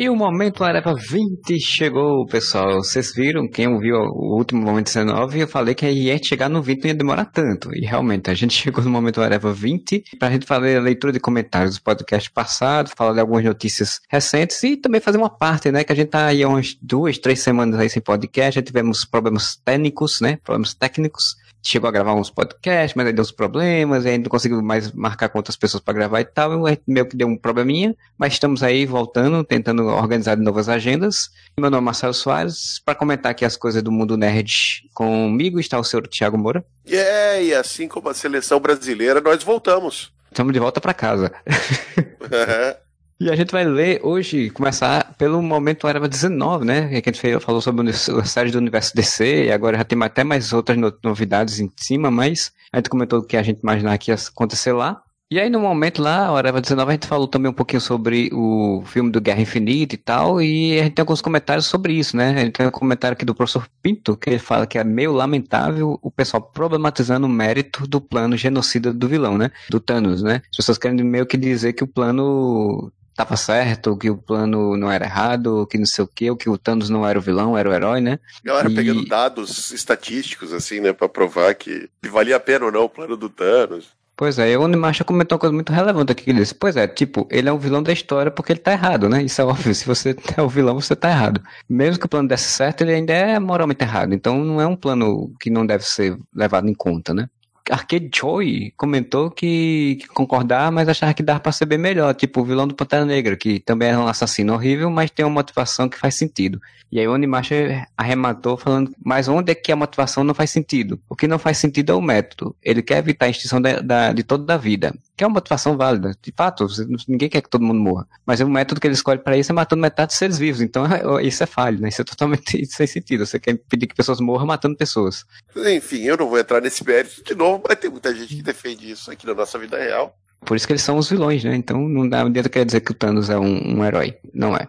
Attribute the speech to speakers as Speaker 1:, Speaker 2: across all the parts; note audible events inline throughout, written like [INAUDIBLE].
Speaker 1: E o momento Areva 20 chegou, pessoal. Vocês viram, quem ouviu o último momento 19, eu falei que ia chegar no 20 não ia demorar tanto. E realmente, a gente [LAUGHS] chegou no momento Areva 20 pra gente fazer a leitura de comentários do podcast passado, falar de algumas notícias recentes e também fazer uma parte, né? Que a gente tá aí há umas duas, três semanas aí sem podcast, já tivemos problemas técnicos, né? Problemas técnicos chegou a gravar uns podcasts, mas aí deu uns problemas, aí não conseguiu mais marcar com outras pessoas para gravar e tal, e meio que deu um probleminha, mas estamos aí voltando, tentando organizar novas agendas. Meu nome é Marcelo Soares, para comentar aqui as coisas do mundo nerd comigo está o senhor Tiago Moura.
Speaker 2: Yeah, e assim como a seleção brasileira, nós voltamos.
Speaker 1: Estamos de volta para casa. [LAUGHS] E a gente vai ler hoje, começar pelo momento Era 19, né? Que a gente falou sobre a série do universo DC, e agora já tem até mais outras novidades em cima, mas a gente comentou o que a gente imaginar que ia acontecer lá. E aí no momento lá, Hora 19, a gente falou também um pouquinho sobre o filme do Guerra Infinita e tal, e a gente tem alguns comentários sobre isso, né? A gente tem um comentário aqui do professor Pinto, que ele fala que é meio lamentável o pessoal problematizando o mérito do plano genocida do vilão, né? Do Thanos, né? As pessoas querem meio que dizer que o plano estava certo, que o plano não era errado, que não sei o que, que o Thanos não era o vilão, era o herói, né?
Speaker 2: Galera e... pegando dados estatísticos, assim, né, pra provar que, que valia a pena ou não o plano do Thanos.
Speaker 1: Pois é, o Onimasha comentou uma coisa muito relevante aqui. Ele disse, pois é, tipo, ele é um vilão da história porque ele tá errado, né? Isso é óbvio. [LAUGHS] Se você é o vilão, você tá errado. Mesmo que o plano desse certo, ele ainda é moralmente errado. Então não é um plano que não deve ser levado em conta, né? Arcade Joy comentou que, que concordar, mas achava que dava pra ser bem melhor. Tipo o vilão do Pantera Negra, que também é um assassino horrível, mas tem uma motivação que faz sentido. E aí o Onimasha arrematou falando, mas onde é que a motivação não faz sentido? O que não faz sentido é o método. Ele quer evitar a extinção da, de toda a vida, que é uma motivação válida. De fato, ninguém quer que todo mundo morra. Mas o método que ele escolhe para isso é matando metade dos seres vivos. Então [LAUGHS] isso é falho, né? Isso é totalmente [LAUGHS] sem sentido. Você quer impedir que pessoas morram matando pessoas.
Speaker 2: Enfim, eu não vou entrar nesse mérito de novo, [LAUGHS] mas tem muita gente que defende isso aqui na nossa vida real.
Speaker 1: Por isso que eles são os vilões, né? Então não dá adianta querer dizer que o Thanos é um, um herói. Não é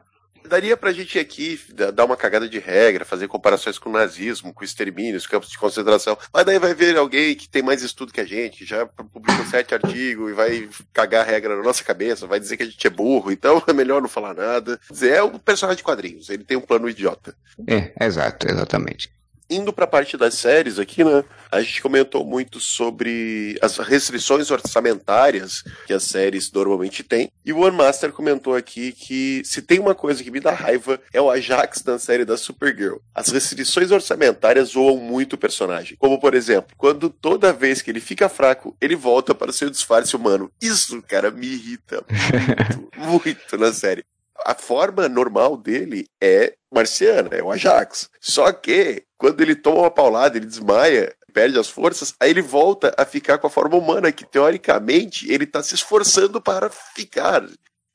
Speaker 2: daria pra gente aqui dar uma cagada de regra, fazer comparações com o nazismo, com o extermínio, os campos de concentração. Mas daí vai ver alguém que tem mais estudo que a gente, já publicou sete artigos e vai cagar a regra na nossa cabeça, vai dizer que a gente é burro, então é melhor não falar nada. É um personagem de quadrinhos, ele tem um plano idiota.
Speaker 1: É, exato, exatamente
Speaker 2: indo para a parte das séries aqui, né? A gente comentou muito sobre as restrições orçamentárias que as séries normalmente têm. E o One Master comentou aqui que se tem uma coisa que me dá raiva é o Ajax na série da Supergirl. As restrições orçamentárias zoam muito o personagem. Como, por exemplo, quando toda vez que ele fica fraco, ele volta para o seu disfarce humano. Isso, cara, me irrita muito, [LAUGHS] muito na série a forma normal dele é marciana, é o Ajax. Só que, quando ele toma uma paulada, ele desmaia, perde as forças, aí ele volta a ficar com a forma humana, que teoricamente ele tá se esforçando para ficar.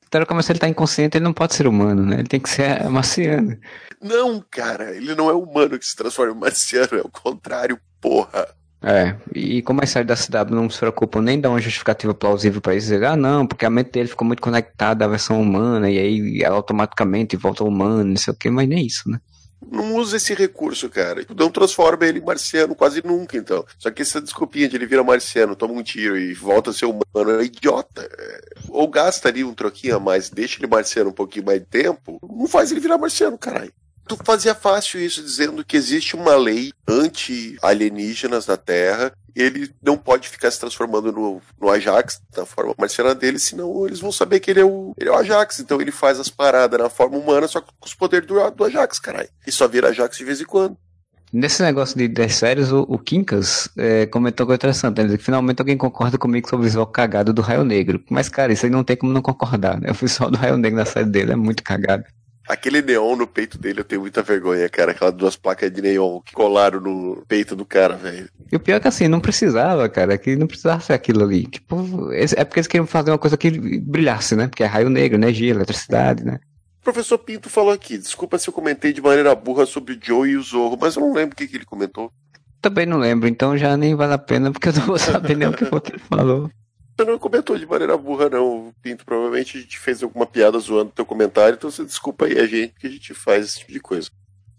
Speaker 1: Teoricamente, se ele tá inconsciente, ele não pode ser humano, né? Ele tem que ser [LAUGHS] marciano.
Speaker 2: Não, cara, ele não é humano que se transforma em marciano, é o contrário, porra.
Speaker 1: É, e como as séries da CW não se preocupam nem dar uma justificativa plausível para isso, dizer, ah não, porque a mente dele ficou muito conectada à versão humana, e aí ela automaticamente volta humana, não sei o que, mas nem isso, né?
Speaker 2: Não usa esse recurso, cara. Não transforma ele em marciano quase nunca, então. Só que essa desculpinha de ele vira marciano, toma um tiro e volta a ser humano é idiota. Ou gasta ali um troquinho a mais, deixa ele marciano um pouquinho mais de tempo, não faz ele virar marciano, caralho tu fazia fácil isso, dizendo que existe uma lei anti-alienígenas na Terra. Ele não pode ficar se transformando no, no Ajax, da forma marciana dele, senão eles vão saber que ele é, o, ele é o Ajax. Então ele faz as paradas na forma humana, só com os poderes do, do Ajax, caralho. E só vira Ajax de vez em quando.
Speaker 1: Nesse negócio de 10 séries, o, o Quincas é, comentou coisa interessante. Disse que finalmente alguém concorda comigo sobre o visual cagado do Raio Negro. Mas, cara, isso aí não tem como não concordar, né? O visual do Raio Negro na série dele é muito cagado.
Speaker 2: Aquele neon no peito dele eu tenho muita vergonha, cara. Aquelas duas placas de neon que colaram no peito do cara, velho.
Speaker 1: E o pior é que assim, não precisava, cara. Que não precisava ser aquilo ali. Tipo, é porque eles queriam fazer uma coisa que brilhasse, né? Porque é raio negro, energia, eletricidade, né?
Speaker 2: O professor Pinto falou aqui. Desculpa se eu comentei de maneira burra sobre o Joe e o Zorro, mas eu não lembro o que, que ele comentou.
Speaker 1: Também não lembro, então já nem vale a pena, porque eu não vou saber nem o que ele falou.
Speaker 2: Você não comentou de maneira burra, não, Pinto. Provavelmente a gente fez alguma piada zoando teu comentário, então você desculpa aí a gente que a gente faz esse tipo de coisa.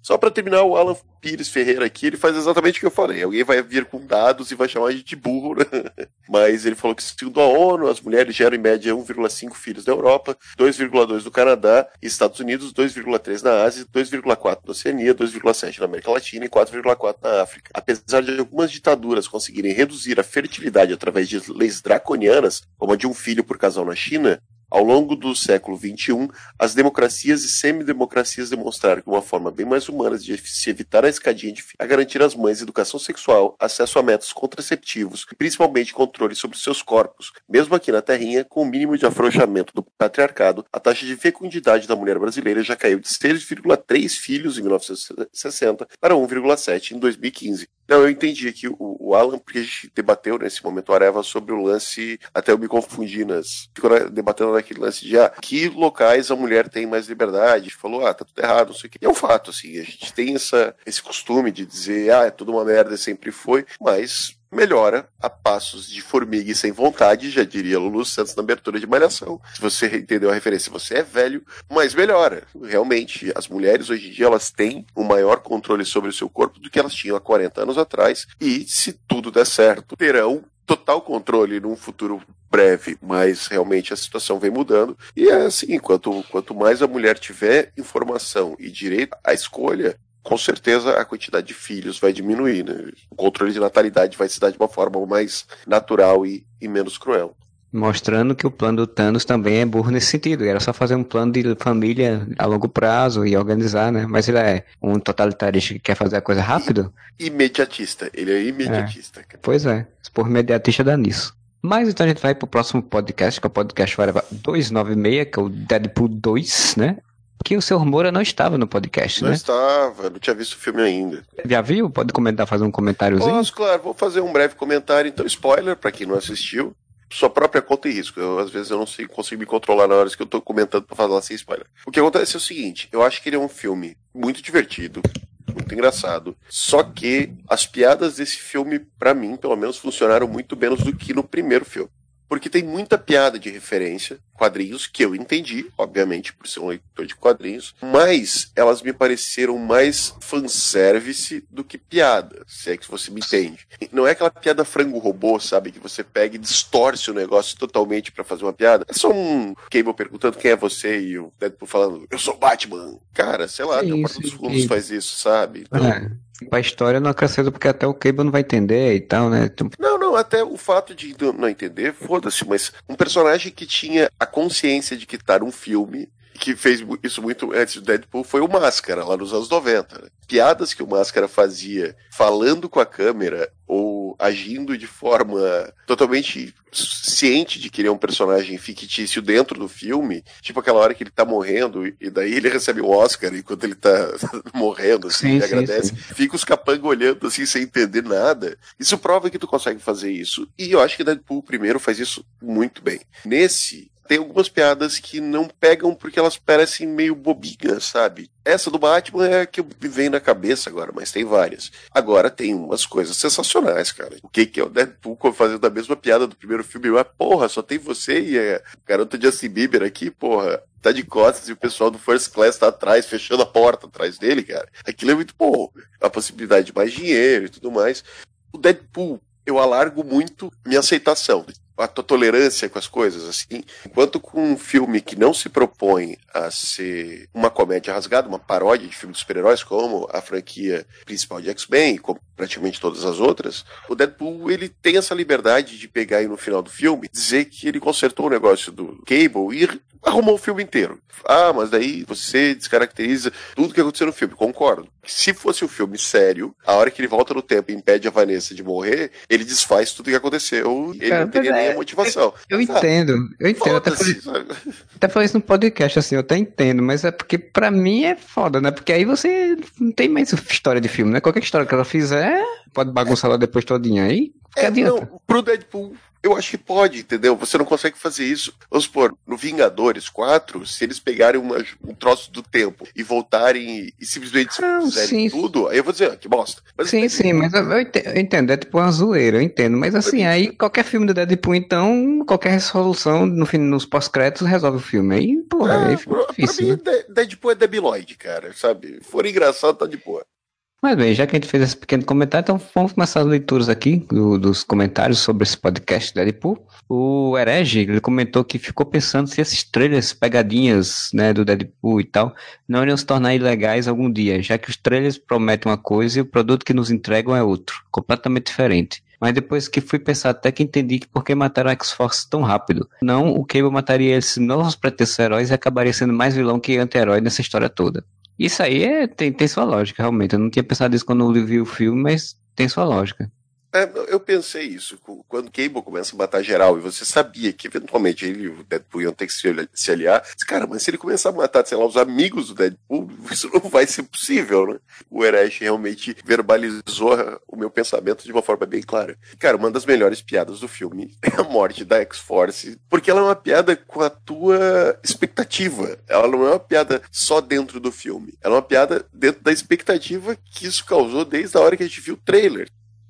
Speaker 2: Só para terminar, o Alan Pires Ferreira aqui, ele faz exatamente o que eu falei. Alguém vai vir com dados e vai chamar a gente de burro, né? [LAUGHS] Mas ele falou que segundo a ONU, as mulheres geram em média 1,5 filhos na Europa, 2,2 no Canadá e Estados Unidos, 2,3 na Ásia, 2,4 na Oceania, 2,7 na América Latina e 4,4 na África. Apesar de algumas ditaduras conseguirem reduzir a fertilidade através de leis draconianas, como a de um filho por casal na China, ao longo do século XXI, as democracias e semidemocracias demonstraram que uma forma bem mais humana de se evitar a escadinha de a garantir às mães educação sexual, acesso a métodos contraceptivos e principalmente controle sobre seus corpos. Mesmo aqui na Terrinha, com o mínimo de afrouxamento do patriarcado, a taxa de fecundidade da mulher brasileira já caiu de 6,3 filhos em 1960 para 1,7 em 2015. Não, eu entendi aqui o, o, Alan, porque a gente debateu nesse momento, o Areva, sobre o lance, até eu me confundi nas. Ficou debatendo naquele lance de ah, que locais a mulher tem mais liberdade. Falou, ah, tá tudo errado, não sei o quê. E é um fato, assim, a gente tem essa, esse costume de dizer, ah, é tudo uma merda, sempre foi, mas melhora a passos de formiga e sem vontade, já diria Lulu Santos na abertura de Malhação. Se você entendeu a referência, você é velho, mas melhora. Realmente, as mulheres hoje em dia elas têm um maior controle sobre o seu corpo do que elas tinham há 40 anos atrás e, se tudo der certo, terão total controle num futuro breve, mas realmente a situação vem mudando. E é assim, quanto, quanto mais a mulher tiver informação e direito à escolha, com certeza a quantidade de filhos vai diminuir, né? O controle de natalidade vai se dar de uma forma mais natural e, e menos cruel.
Speaker 1: Mostrando que o plano do Thanos também é burro nesse sentido. Era só fazer um plano de família a longo prazo e organizar, né? Mas ele é um totalitarista que quer fazer a coisa rápido.
Speaker 2: Imediatista. Ele é imediatista. É.
Speaker 1: Pois é. Por imediatista dá nisso. Mas então a gente vai pro próximo podcast, que é o podcast 296, que é o Deadpool 2, né? que o seu Moura não estava no podcast,
Speaker 2: não
Speaker 1: né?
Speaker 2: Não estava, não tinha visto o filme ainda.
Speaker 1: Já viu? Pode comentar, fazer um comentáriozinho?
Speaker 2: Posso, claro, vou fazer um breve comentário. Então, spoiler, para quem não assistiu, sua própria conta e risco. Eu, às vezes eu não sei, consigo me controlar na hora que eu tô comentando pra falar sem spoiler. O que acontece é o seguinte, eu acho que ele é um filme muito divertido, muito engraçado. Só que as piadas desse filme, para mim, pelo menos, funcionaram muito menos do que no primeiro filme porque tem muita piada de referência, quadrinhos que eu entendi, obviamente, por ser um leitor de quadrinhos, mas elas me pareceram mais fanservice do que piada, se é que você me entende. Não é aquela piada frango robô, sabe, que você pega e distorce o negócio totalmente para fazer uma piada. É só um Cable perguntando quem é você e o Deadpool falando, eu sou Batman. Cara, sei lá, a Porta dos Fundos faz isso, sabe?
Speaker 1: Então... É. A história não acrescenta porque até o Cable não vai entender e tal, né? Então...
Speaker 2: Não, não, até o fato de não entender, foda-se, mas um personagem que tinha a consciência de que num filme que fez isso muito antes do Deadpool foi o Máscara, lá nos anos 90. Né? Piadas que o Máscara fazia falando com a câmera ou agindo de forma totalmente ciente de que ele é um personagem fictício dentro do filme, tipo aquela hora que ele tá morrendo e daí ele [LAUGHS] recebe o Oscar enquanto ele tá [LAUGHS] morrendo, assim, sim, e agradece. Sim. Fica os capangas olhando assim sem entender nada. Isso prova que tu consegue fazer isso. E eu acho que Deadpool primeiro faz isso muito bem. Nesse, tem algumas piadas que não pegam porque elas parecem meio bobinhas, sabe? Essa do Batman é a que me vem na cabeça agora, mas tem várias. Agora tem umas coisas sensacionais, cara. O que, que é o Deadpool fazendo a mesma piada do primeiro filme? Mas, porra, só tem você e a garota Justin Bieber aqui, porra. Tá de costas e o pessoal do First Class tá atrás, fechando a porta atrás dele, cara. Aquilo é muito bom. A possibilidade de mais dinheiro e tudo mais. O Deadpool, eu alargo muito minha aceitação a tua tolerância com as coisas, assim. Enquanto com um filme que não se propõe a ser uma comédia rasgada, uma paródia de filme de super-heróis, como a franquia principal de X-Men, como praticamente todas as outras, o Deadpool ele tem essa liberdade de pegar aí no final do filme, dizer que ele consertou o negócio do Cable e arrumou o filme inteiro. Ah, mas daí você descaracteriza tudo que aconteceu no filme. Concordo. Se fosse um filme sério, a hora que ele volta no tempo e impede a Vanessa de morrer, ele desfaz tudo que aconteceu e ele não teria é, nem a motivação.
Speaker 1: Eu, [LAUGHS] eu entendo, eu entendo. Até falei, até falei isso no podcast, assim, eu até entendo, mas é porque pra mim é foda, né? Porque aí você não tem mais história de filme, né? Qualquer história que ela fizer, pode bagunçar ela depois todinha aí.
Speaker 2: É, não, pro Deadpool Eu acho que pode, entendeu? Você não consegue fazer isso. Vamos supor, no Vingadores 4, se eles pegarem uma, um troço do tempo e voltarem e, e simplesmente não, fizerem sim. tudo, aí eu vou dizer, ah, que bosta.
Speaker 1: Mas sim, sim, mas eu, eu, entendo, é tipo uma zoeira, eu entendo. Mas assim, aí qualquer filme do Deadpool, então, qualquer resolução no fim, nos pós-créditos resolve o filme. Aí, pô, é, aí fica difícil. Pra
Speaker 2: mim, né? Deadpool é debiloide, cara, sabe? For engraçado, tá de boa.
Speaker 1: Mas bem, já que a gente fez esse pequeno comentário, então vamos começar as leituras aqui do, dos comentários sobre esse podcast Deadpool. O Herege, ele comentou que ficou pensando se esses trailers pegadinhas, né, do Deadpool e tal, não iriam se tornar ilegais algum dia, já que os trailers prometem uma coisa e o produto que nos entregam é outro, completamente diferente. Mas depois que fui pensar até que entendi que por que mataram X-Force tão rápido. Não, o Cable mataria esses novos pretensos heróis e acabaria sendo mais vilão que anti-herói nessa história toda. Isso aí é, tem, tem sua lógica, realmente. Eu não tinha pensado nisso quando eu vi o filme, mas tem sua lógica.
Speaker 2: É, eu pensei isso. Quando Cable começa a matar geral e você sabia que eventualmente ele e o Deadpool iam ter que se aliar, cara, mas se ele começar a matar, sei lá, os amigos do Deadpool, [LAUGHS] isso não vai ser possível, né? O Eresh realmente verbalizou o meu pensamento de uma forma bem clara. Cara, uma das melhores piadas do filme [LAUGHS] é a morte da X-Force, porque ela é uma piada com a tua expectativa. Ela não é uma piada só dentro do filme. Ela é uma piada dentro da expectativa que isso causou desde a hora que a gente viu o trailer.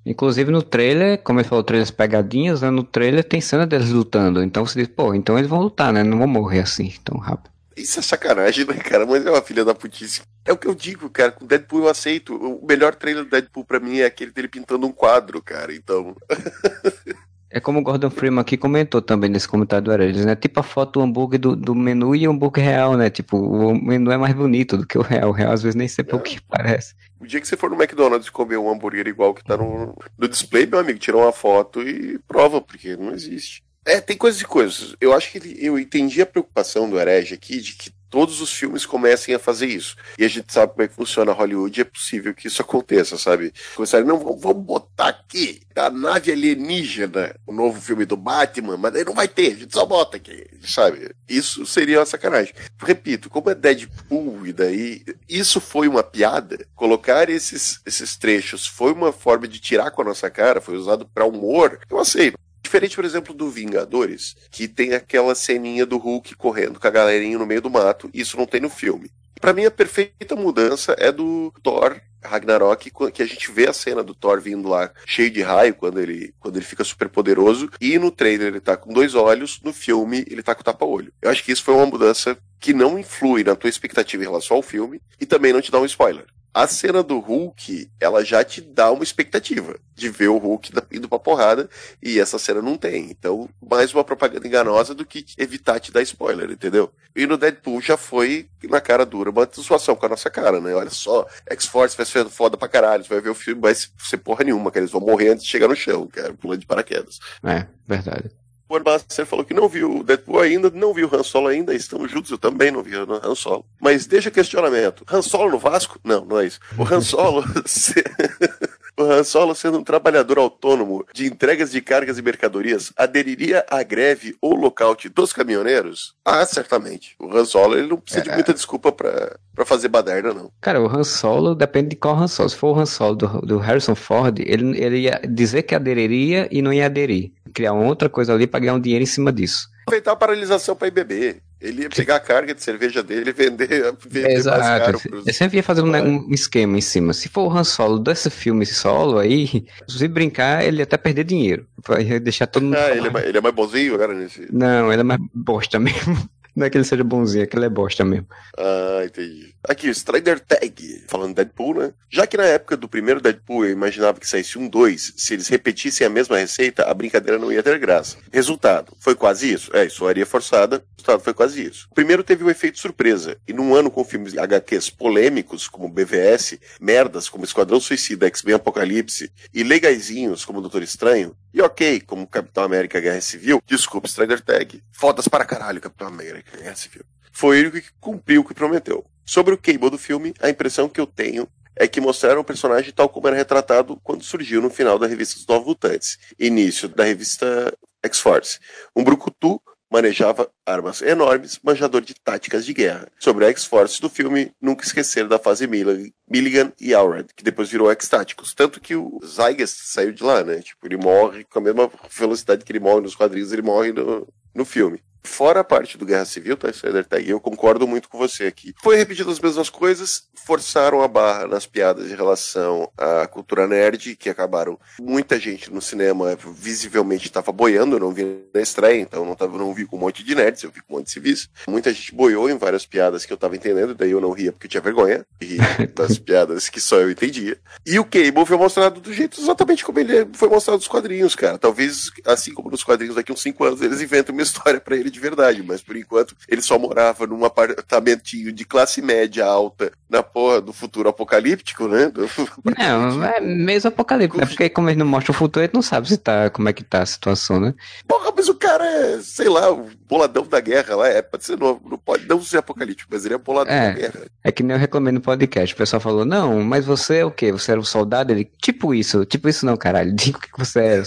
Speaker 1: Inclusive no trailer, como ele falou, trailers pegadinhas, né? No trailer tem cena deles lutando. Então você diz, pô, então eles vão lutar, né? Não vão morrer assim tão rápido.
Speaker 2: Isso é sacanagem, né, cara? Mas é uma filha da putice. É o que eu digo, cara. Com Deadpool eu aceito. O melhor trailer do Deadpool pra mim é aquele dele pintando um quadro, cara. Então. [LAUGHS]
Speaker 1: É como o Gordon Freeman aqui comentou também nesse comentário do Arelis, né? Tipo a foto do hambúrguer do, do menu e o hambúrguer real, né? Tipo, o menu é mais bonito do que o real. O real às vezes nem sempre é o que parece.
Speaker 2: O dia que você for no McDonald's comer um hambúrguer igual que tá no, no display, meu amigo, tira uma foto e prova, porque não existe. É, tem coisas e coisas. Eu acho que ele, eu entendi a preocupação do Herege aqui de que todos os filmes comecem a fazer isso. E a gente sabe como é que funciona Hollywood é possível que isso aconteça, sabe? Começarem, não, vamos botar aqui a nave alienígena, o novo filme do Batman, mas aí não vai ter, a gente só bota aqui, sabe? Isso seria uma sacanagem. Repito, como é Deadpool e daí, isso foi uma piada, colocar esses, esses trechos foi uma forma de tirar com a nossa cara, foi usado para humor, eu aceito. Diferente, por exemplo, do Vingadores, que tem aquela ceninha do Hulk correndo com a galerinha no meio do mato, isso não tem no filme. Para mim, a perfeita mudança é do Thor Ragnarok, que a gente vê a cena do Thor vindo lá cheio de raio quando ele, quando ele fica super poderoso, e no trailer ele tá com dois olhos, no filme ele tá com tapa-olho. Eu acho que isso foi uma mudança que não influi na tua expectativa em relação ao filme e também não te dá um spoiler a cena do Hulk, ela já te dá uma expectativa de ver o Hulk [LAUGHS] indo pra porrada, e essa cena não tem. Então, mais uma propaganda enganosa do que evitar te dar spoiler, entendeu? E no Deadpool já foi na cara dura, uma situação com a nossa cara, né? Olha só, X-Force vai ser foda pra caralho, você vai ver o filme, vai ser porra nenhuma, que eles vão morrer antes de chegar no chão, cara, pulando de paraquedas.
Speaker 1: É, verdade.
Speaker 2: O Armaster falou que não viu o Deadpool ainda, não viu o Han Solo ainda, estamos juntos, eu também não vi o Han Solo. Mas deixa questionamento. Han Solo no Vasco? Não, não é isso. O Han [LAUGHS] Solo... [LAUGHS] o Han Solo, sendo um trabalhador autônomo de entregas de cargas e mercadorias, aderiria à greve ou lockout dos caminhoneiros? Ah, certamente. O Han Solo ele não precisa é. de muita desculpa para pra fazer baderna, não.
Speaker 1: Cara, o Han Solo depende de qual Han Solo. Se for o Han Solo do, do Harrison Ford, ele, ele ia dizer que aderiria e não ia aderir. Criar outra coisa ali para ganhar um dinheiro em cima disso.
Speaker 2: Aproveitar a paralisação para ir beber. Ele ia pegar a carga de cerveja dele e vender, [LAUGHS] vender
Speaker 1: Exato. mais caro. Pros... Eu sempre ia fazer um, um, esquema em cima. Se for o Han Solo desse filme solo aí, [LAUGHS] se brincar, ele ia até perder dinheiro. Vai deixar todo mundo.
Speaker 2: Ah, ele é, mais, ele é mais bonzinho agora nesse.
Speaker 1: Não, ele é mais bosta mesmo. Não é que ele seja bonzinho, é que ele é bosta mesmo.
Speaker 2: Ah, entendi. Aqui, Strider Tag, falando Deadpool, né? Já que na época do primeiro Deadpool eu imaginava que saísse um 2, se eles repetissem a mesma receita, a brincadeira não ia ter graça. Resultado, foi quase isso. É, soaria forçada, resultado foi quase isso. O primeiro teve um efeito surpresa, e num ano com filmes HQs polêmicos, como BVS, merdas como Esquadrão Suicida, X-Men Apocalipse, e legaisinhos como Doutor Estranho, e ok, como Capitão América Guerra Civil, desculpa, Strider Tag, fodas para caralho Capitão América Guerra Civil. Foi ele que cumpriu o que prometeu. Sobre o Cable do filme, a impressão que eu tenho é que mostraram o personagem tal como era retratado quando surgiu no final da revista dos Novos Mutantes, início da revista X-Force. Um brucutu manejava armas enormes, manjador de táticas de guerra. Sobre a X-Force do filme, nunca esquecer da fase Milligan e Alred, que depois virou X-Táticos. Tanto que o Zygas saiu de lá, né? Tipo, ele morre com a mesma velocidade que ele morre nos quadrinhos, ele morre no, no filme. Fora a parte do Guerra Civil, tá, Spider Tag, eu concordo muito com você aqui. Foi repetido as mesmas coisas, forçaram a barra nas piadas em relação à cultura nerd, que acabaram. Muita gente no cinema visivelmente estava boiando, eu não vi na estreia, então não, tava, não vi com um monte de nerds, eu vi com um monte de civis. Muita gente boiou em várias piadas que eu tava entendendo, daí eu não ria porque eu tinha vergonha, e [LAUGHS] das piadas que só eu entendia. E o Cable foi mostrado do jeito exatamente como ele foi mostrado nos quadrinhos, cara. Talvez, assim como nos quadrinhos, daqui uns 5 anos eles inventem uma história para ele de verdade, mas por enquanto ele só morava num apartamentinho de classe média alta na porra do futuro apocalíptico, né? Do... [LAUGHS]
Speaker 1: Não, é mesmo apocalíptico, é porque como ele não mostra o futuro, ele não sabe se tá, como é que tá a situação, né?
Speaker 2: Porra, mas o cara é, sei lá, o boladão da guerra lá, é, pode ser novo, não pode não ser apocalíptico, mas ele é boladão é, da guerra.
Speaker 1: É que nem eu reclamei no podcast, o pessoal falou, não, mas você é o quê? Você era um soldado? Ele, tipo isso, tipo isso não, caralho, [LAUGHS] diga o que você é.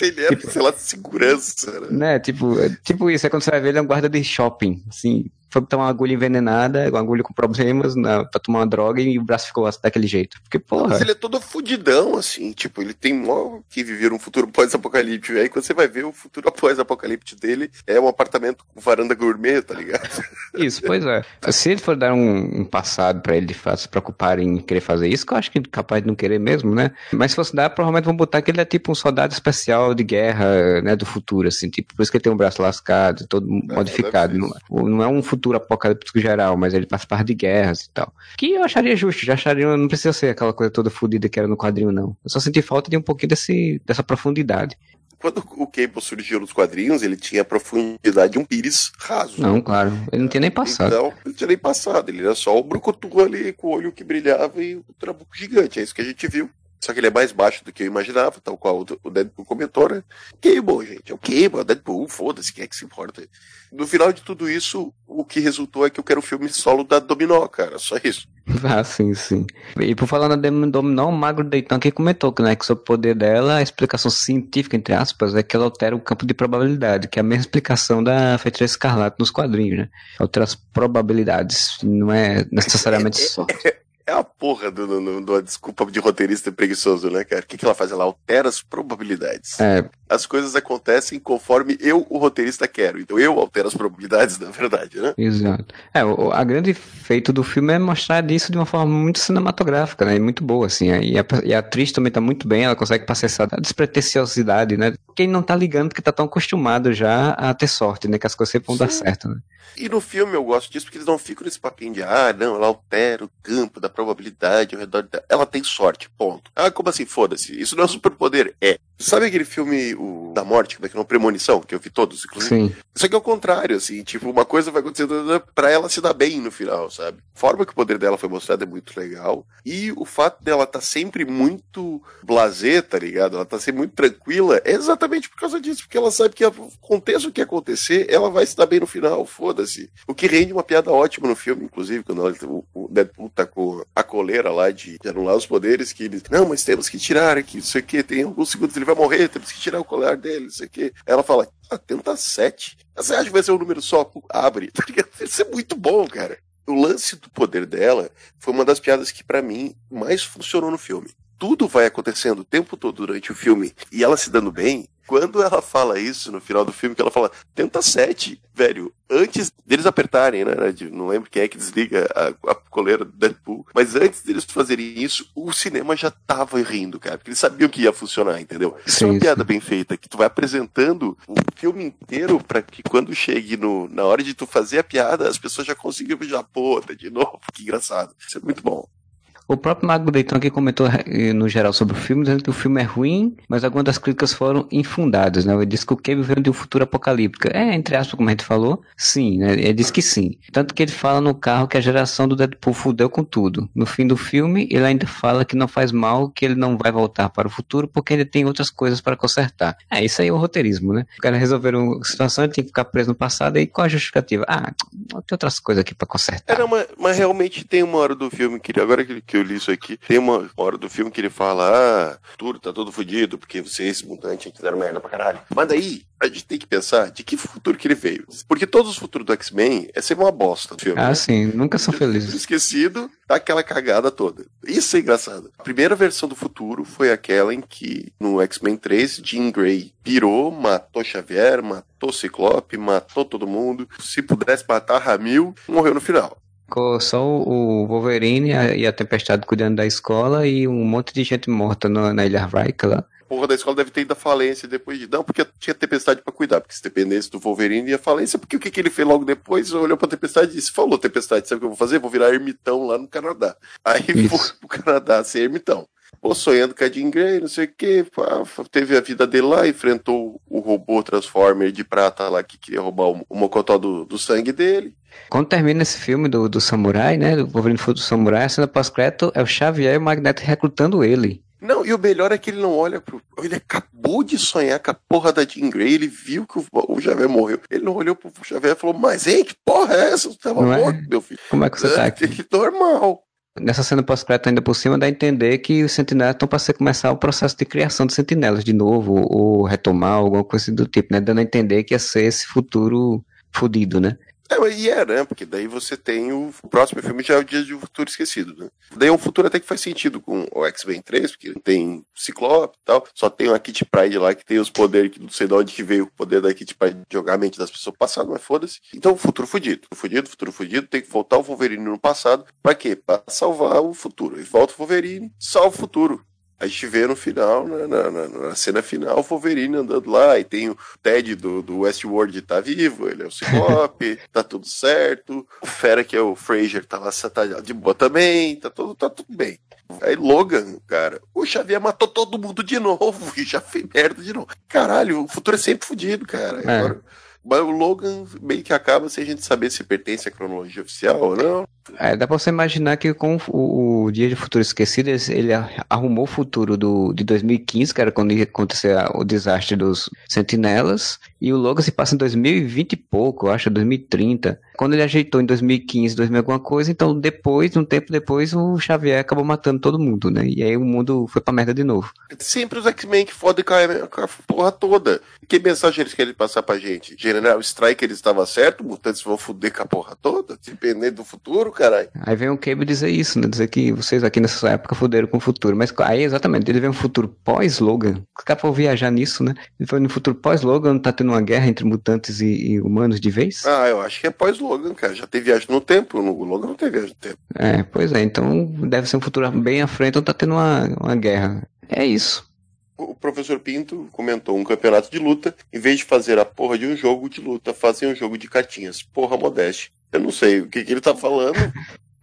Speaker 2: ele é, [LAUGHS] tipo, sei lá, segurança, né?
Speaker 1: né? Tipo, tipo isso, é quando você vai ver ele é um guarda de shopping, assim, foi tomar uma agulha envenenada, uma agulha com problemas na, pra tomar uma droga e o braço ficou daquele jeito. Porque, porra. Mas
Speaker 2: ele é todo fudidão, assim, tipo, ele tem mó que viver um futuro pós-apocalíptico. Aí quando você vai ver o futuro pós-apocalíptico dele, é um apartamento com varanda gourmet, tá ligado? [LAUGHS]
Speaker 1: Isso, pois é. Se ele for dar um, um passado pra ele de fato se preocupar em querer fazer isso, que eu acho que é capaz de não querer mesmo, né? Mas se fosse dar, provavelmente vão botar que ele é tipo um soldado especial de guerra, né, do futuro, assim, tipo, por isso que ele tem um braço lascado, todo é, modificado. Não, não é um futuro futuro apocalíptico geral, mas ele parte de guerras e tal. Que eu acharia justo, já acharia, não precisa ser aquela coisa toda fodida que era no quadrinho, não. Eu só senti falta de um pouquinho desse, dessa profundidade.
Speaker 2: Quando o Cable surgiu nos quadrinhos, ele tinha a profundidade de um pires raso.
Speaker 1: Não, claro. Ele não tinha nem passado.
Speaker 2: Não, ele tinha nem passado. Ele era só o brucutu ali com o olho que brilhava e o trabuco gigante. É isso que a gente viu. Só que ele é mais baixo do que eu imaginava, tal qual o Deadpool comentou, né? Cable, gente. É o Cable, é o Deadpool, foda-se, quem é que se importa? No final de tudo isso, o que resultou é que eu quero o filme solo da Dominó, cara. Só isso. [LAUGHS]
Speaker 1: Ah, sim, sim. E por falar na Dominó, o Magro Deitan aqui comentou que, né, que sobre o poder dela, a explicação científica, entre aspas, é que ela altera o campo de probabilidade, que é a mesma explicação da Feiticeira Escarlate nos quadrinhos, né? Altera as probabilidades, não é necessariamente sorte.
Speaker 2: É a porra do, do, do, desculpa de roteirista preguiçoso, né, cara? O que, que ela faz? Ela altera as probabilidades.
Speaker 1: É.
Speaker 2: As coisas acontecem conforme eu, o roteirista, quero. Então eu altero as probabilidades, na verdade, né?
Speaker 1: Exato. É, o a grande feito do filme é mostrar isso de uma forma muito cinematográfica, né? E muito boa, assim. E a, e a atriz também tá muito bem, ela consegue passar essa despretensiosidade, né? Quem não tá ligando que tá tão acostumado já a ter sorte, né? Que as coisas sempre vão Sim. dar certo, né?
Speaker 2: E no filme eu gosto disso porque eles não ficam nesse papinho de, ah, não, ela altera o campo da probabilidade ao redor dela. Ela tem sorte, ponto. Ah, como assim? Foda-se. Isso não é superpoder. É. Sabe aquele filme o, da morte, como é que uma premonição, que eu vi todos, inclusive?
Speaker 1: Sim.
Speaker 2: Isso aqui é o contrário, assim, tipo, uma coisa vai acontecendo pra ela se dar bem no final, sabe? A forma que o poder dela foi mostrado é muito legal. E o fato dela estar tá sempre muito blasé, tá ligado? Ela tá sempre muito tranquila, é exatamente por causa disso, porque ela sabe que aconteça o que acontecer, ela vai se dar bem no final, foda-se. O que rende uma piada ótima no filme, inclusive, quando ela, o Deadpool tá com a coleira lá de, de anular os poderes, que eles, não, mas temos que tirar aqui, isso aqui, tem alguns segundos ele vai morrer, temos que tirar o colar dele, isso aqui. Ela fala, ah, tenta sete. Você acha que vai ser um número só? Abre, [LAUGHS] tá ligado? Isso é muito bom, cara. O lance do poder dela foi uma das piadas que, para mim, mais funcionou no filme. Tudo vai acontecendo o tempo todo durante o filme e ela se dando bem, quando ela fala isso no final do filme, que ela fala, tenta sete, velho, antes deles apertarem, né? Não lembro quem é que desliga a, a coleira do Deadpool, mas antes deles fazerem isso, o cinema já tava rindo, cara, porque eles sabiam que ia funcionar, entendeu? Isso sim, é uma piada sim. bem feita, que tu vai apresentando o filme inteiro para que quando chegue no, na hora de tu fazer a piada, as pessoas já consigam já, pô, tá de novo, que engraçado. Isso é muito bom.
Speaker 1: O próprio Mago Deiton aqui comentou eh, no geral sobre o filme, dizendo que o filme é ruim, mas algumas das críticas foram infundadas, né? Ele disse que o Cable veio de um futuro apocalíptico. É, entre aspas, como a gente falou, sim, né? Ele disse que sim. Tanto que ele fala no carro que a geração do Deadpool fudeu com tudo. No fim do filme, ele ainda fala que não faz mal, que ele não vai voltar para o futuro, porque ele tem outras coisas para consertar. É, isso aí é o roteirismo, né? O cara resolver uma situação, ele tem que ficar preso no passado, e qual a justificativa? Ah, tem outras coisas aqui para consertar.
Speaker 2: Era, mas, mas realmente tem uma hora do filme que agora que eu li isso aqui. Tem uma hora do filme que ele fala: ah, tudo tá todo fodido, porque vocês, mutantes, fizeram merda pra caralho. Mas daí, a gente tem que pensar de que futuro que ele veio. Porque todos os futuros do X-Men é sempre uma bosta do filme.
Speaker 1: Ah, né? sim, nunca são felizes.
Speaker 2: Esquecido, tá aquela cagada toda. Isso é engraçado. A primeira versão do futuro foi aquela em que, no X-Men 3, Jean Grey pirou, matou Xavier, matou Ciclope, matou todo mundo. Se pudesse matar Ramil, morreu no final.
Speaker 1: Ficou só o Wolverine e a Tempestade cuidando da escola e um monte de gente morta na Ilha Raika lá
Speaker 2: porra da escola deve ter ido à falência depois de. Não, porque tinha tempestade para cuidar, porque se dependesse do Wolverine ia falência, porque o que, que ele fez logo depois? Olhou pra tempestade e disse: Falou, tempestade, sabe o que eu vou fazer? Vou virar ermitão lá no Canadá. Aí [LAUGHS] Isso. foi pro Canadá ser ermitão. Pô, sonhando com a Jean Grey, não sei o que, teve a vida dele lá, enfrentou o robô Transformer de prata lá que queria roubar o, o mocotó do, do sangue dele.
Speaker 1: Quando termina esse filme do, do samurai, né, do Wolverine do samurai, a cena pós-crédito é o Xavier e o Magneto recrutando ele.
Speaker 2: Não, e o melhor é que ele não olha pro. Ele acabou de sonhar com a porra da Jean Grey, ele viu que o, o Javier morreu. Ele não olhou pro Javier e falou: Mas, hein, que porra é essa? Você tava não é? morto, é? meu filho.
Speaker 1: Como é que você tá aqui?
Speaker 2: Que normal.
Speaker 1: Nessa cena pós-crédito ainda por cima dá a entender que os sentinelas estão para começar o processo de criação de sentinelas de novo, ou retomar alguma coisa do tipo, né? Dando a entender que ia ser esse futuro fudido, né?
Speaker 2: É, e é, né? Porque daí você tem o, próximo filme já é o Dia de um Futuro Esquecido, né? Daí é um futuro até que faz sentido com o X-Men 3, porque tem Ciclope e tal, só tem uma Kit Pride lá que tem os poderes, que não sei de onde que veio o poder da Kit Pride de jogar a mente das pessoas passadas, mas foda-se. Então, futuro fudido, fudido, futuro fudido, tem que voltar o Wolverine no passado, pra quê? Pra salvar o futuro. E volta o Wolverine, salva o futuro. A gente vê no final, na, na, na, cena final, o Wolverine andando lá, e tem o Ted do, do Westworld tá vivo, ele é o Ciclope, [LAUGHS] tá tudo certo. O Fera, que é o Fraser, tá lá de boa também, tá tudo, tá tudo bem. Aí Logan, cara, o Xavier matou todo mundo de [LAUGHS] novo e já fez merda de novo. Caralho, o futuro é sempre fodido, cara. É. Agora, mas o Logan meio que acaba sem a gente saber se pertence à cronologia oficial ou não.
Speaker 1: É, dá pra você imaginar que com o, o Dia de Futuro Esquecido, ele arrumou o futuro do, de 2015, que era quando ia acontecer o desastre dos sentinelas, e o Logan se passa em 2020 e pouco, eu acho, 2030. Quando ele ajeitou em 2015, 2000 alguma coisa, então depois, um tempo depois, o Xavier acabou matando todo mundo, né? E aí o mundo foi pra merda de novo.
Speaker 2: Sempre os X-Men que fodem com a porra toda. Que mensagem eles querem passar pra gente? General Striker estava certo, mutantes vão foder com a porra toda, dependendo do futuro, caralho.
Speaker 1: Aí vem o Cable dizer isso, né? Dizer que vocês aqui nessa época fuderam com o futuro. Mas aí, exatamente, ele vem um futuro pós-Logan. O cara for viajar nisso, né? Ele foi no futuro pós-Logan, tá tendo uma guerra entre mutantes e, e humanos de vez?
Speaker 2: Ah, eu acho que é pós-Logan. Logan, cara. Já tem viagem no tempo. O Logan não tem viagem no tempo.
Speaker 1: É, pois é. Então deve ser um futuro bem à frente, então tá tendo uma, uma guerra. É isso.
Speaker 2: O professor Pinto comentou um campeonato de luta. Em vez de fazer a porra de um jogo de luta, fazem um jogo de cartinhas. Porra, modeste. Eu não sei o que, que ele tá falando.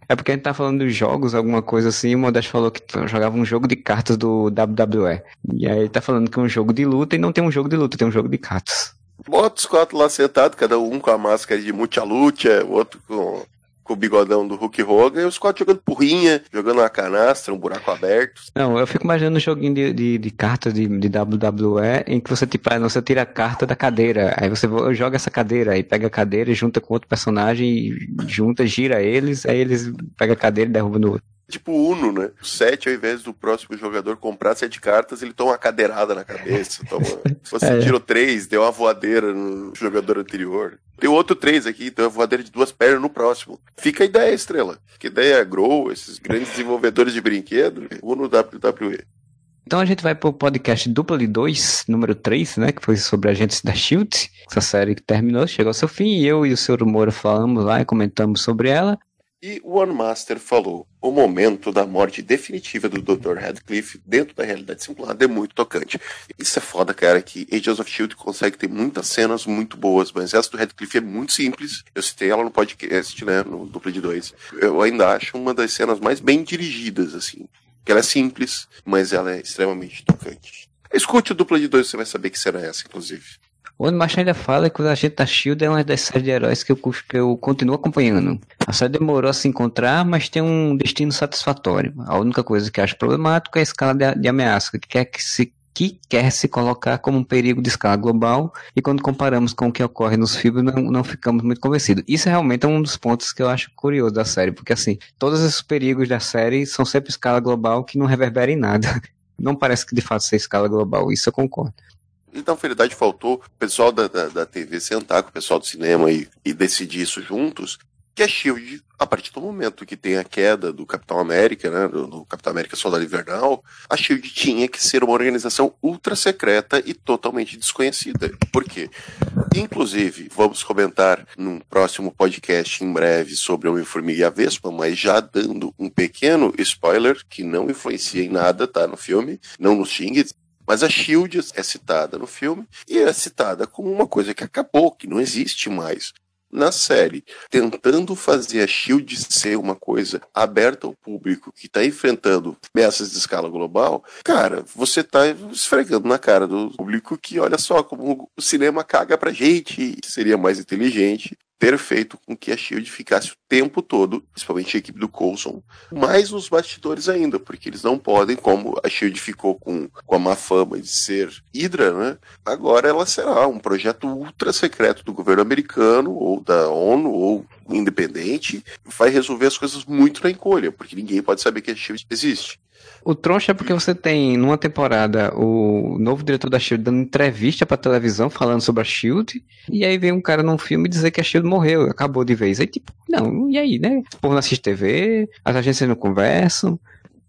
Speaker 1: É porque a gente tá falando de jogos, alguma coisa assim, o Modeste falou que jogava um jogo de cartas do WWE. E aí ele tá falando que é um jogo de luta e não tem um jogo de luta, tem um jogo de cartas.
Speaker 2: Bota os quatro lá sentados, cada um com a máscara de Mucha Lucha, o outro com, com o bigodão do Hulk Hogan, e os quatro jogando porrinha, jogando uma canastra, um buraco aberto.
Speaker 1: Não, eu fico imaginando um joguinho de, de, de cartas de, de WWE em que você, tipo, você tira a carta da cadeira, aí você joga essa cadeira, aí pega a cadeira e junta com outro personagem, junta, gira eles, aí eles pegam a cadeira e derrubam no outro.
Speaker 2: Tipo Uno, né? O 7, ao invés do próximo jogador comprar sete cartas, ele toma uma cadeirada na cabeça. Toma... Você [LAUGHS] é. tirou três, deu uma voadeira no jogador anterior. Tem outro três aqui, deu uma voadeira de duas pernas no próximo. Fica a ideia, estrela. Que ideia Grow, esses grandes desenvolvedores de brinquedo, Uno WWE.
Speaker 1: Então a gente vai pro podcast Dupla de 2, número 3, né? Que foi sobre agentes da SHIELD. Essa série que terminou, chegou ao seu fim. E eu e o Sr. Moura falamos lá e comentamos sobre ela.
Speaker 2: E o One Master falou: o momento da morte definitiva do Dr. Radcliffe dentro da realidade simulada é muito tocante. Isso é foda, cara, que Agents of Shield consegue ter muitas cenas muito boas, mas essa do Radcliffe é muito simples. Eu citei ela no podcast, né, no duplo de dois. Eu ainda acho uma das cenas mais bem dirigidas, assim. Que ela é simples, mas ela é extremamente tocante. Escute o duplo de dois, você vai saber que cena é essa, inclusive.
Speaker 1: O Macho ainda fala que o Agente da SHIELD é uma das séries de heróis que eu, que eu continuo acompanhando. A série demorou a se encontrar, mas tem um destino satisfatório. A única coisa que acho problemático é a escala de, de ameaça, que quer que se que quer se colocar como um perigo de escala global, e quando comparamos com o que ocorre nos filmes, não, não ficamos muito convencidos. Isso realmente é um dos pontos que eu acho curioso da série, porque assim, todos esses perigos da série são sempre escala global que não reverbera em nada. [LAUGHS] Não parece que de fato seja escala global, isso eu concordo.
Speaker 2: Então, na verdade, faltou o pessoal da, da, da TV sentar com o pessoal do cinema e, e decidir isso juntos que a Shield, a partir do momento que tem a queda do Capitão América, né, do, do Capitão América Soldado Invernal, a Shield tinha que ser uma organização ultra secreta e totalmente desconhecida. Por quê? Inclusive, vamos comentar num próximo podcast em breve sobre Homem-Formiga e a Vespa, mas já dando um pequeno spoiler que não influencia em nada, tá, no filme, não nos xingue, mas a Shield é citada no filme e é citada como uma coisa que acabou, que não existe mais na série, tentando fazer a Shield ser uma coisa aberta ao público que está enfrentando ameaças de escala global, cara, você está esfregando na cara do público que olha só como o cinema caga pra gente, seria mais inteligente ter feito com que a Shield ficasse o tempo todo, principalmente a equipe do Coulson, mais nos bastidores ainda, porque eles não podem, como a Shield ficou com, com a má fama de ser Hydra, né? Agora ela será um projeto ultra secreto do governo americano, ou da ONU, ou independente, vai resolver as coisas muito na encolha, porque ninguém pode saber que a Shield existe.
Speaker 1: O troncho é porque você tem, numa temporada, o novo diretor da SHIELD dando entrevista pra televisão falando sobre a SHIELD, e aí vem um cara num filme dizer que a SHIELD morreu, acabou de vez. Aí tipo, não, e aí, né? O povo não assiste TV, as agências não conversam,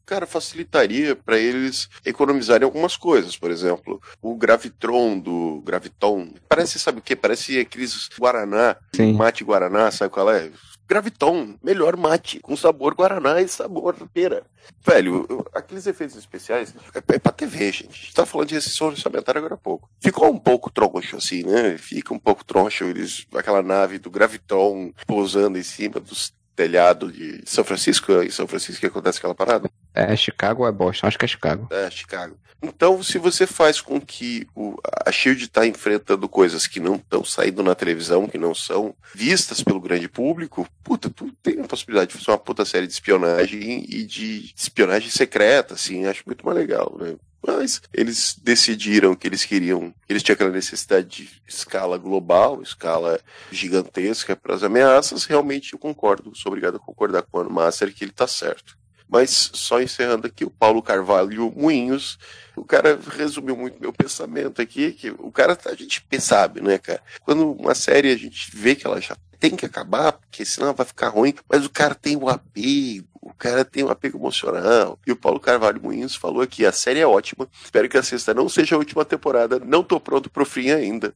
Speaker 2: cara, facilitaria para eles economizarem algumas coisas. Por exemplo, o Gravitron do Graviton. Parece, sabe o que? Parece aqueles Guaraná,
Speaker 1: Sim.
Speaker 2: mate Guaraná, sabe qual é? Graviton, melhor mate, com sabor Guaraná e sabor pera. Velho, aqueles efeitos especiais é, é pra TV, gente. A gente tá falando de restrição orçamentária agora há pouco. Ficou um pouco troncho, assim, né? Fica um pouco troncho, eles, aquela nave do Graviton pousando em cima dos telhado de São Francisco, em São Francisco que acontece aquela parada?
Speaker 1: É Chicago ou é Boston? Acho que é Chicago.
Speaker 2: É, Chicago. Então, se você faz com que o, a Shield está enfrentando coisas que não estão saindo na televisão, que não são vistas pelo grande público, puta, tu tem a possibilidade de fazer uma puta série de espionagem e de espionagem secreta, assim, acho muito mais legal, né? Mas eles decidiram que eles queriam, eles tinham aquela necessidade de escala global, escala gigantesca para as ameaças. Realmente eu concordo, sou obrigado a concordar com o Master que ele está certo. Mas só encerrando aqui, o Paulo Carvalho Moinhos, o cara resumiu muito meu pensamento aqui, que o cara, a gente sabe, né, cara? Quando uma série a gente vê que ela já tem que acabar, porque senão vai ficar ruim, mas o cara tem o apego, cara tem um apego emocional. E o Paulo Carvalho Moinhos falou aqui: a série é ótima. Espero que a sexta não seja a última temporada. Não tô pronto pro fim ainda.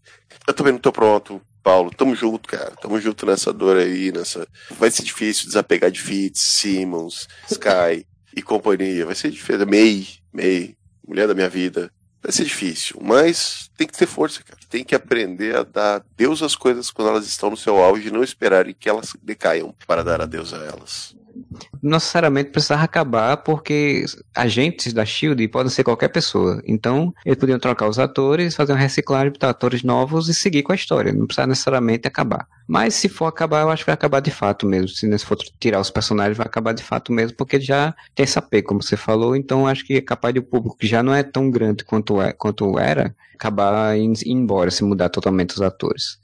Speaker 2: Eu também não tô pronto. Paulo, tamo junto, cara. Tamo junto nessa dor aí, nessa. Vai ser difícil desapegar de Fitz, Simmons, Sky [LAUGHS] e companhia. Vai ser difícil. May, May, mulher da minha vida. Vai ser difícil, mas tem que ter força, cara. Tem que aprender a dar Deus às coisas quando elas estão no seu auge e não esperarem que elas decaiam para dar a Deus a elas
Speaker 1: não necessariamente precisava acabar, porque agentes da Shield podem ser qualquer pessoa. Então, eles podiam trocar os atores, fazer uma reciclagem, botar atores novos e seguir com a história. Não precisa necessariamente acabar. Mas se for acabar, eu acho que vai acabar de fato mesmo. Se for tirar os personagens, vai acabar de fato mesmo, porque já tem essa P, como você falou. Então, acho que é capaz de o público, que já não é tão grande quanto, é, quanto era, acabar indo embora se mudar totalmente os atores.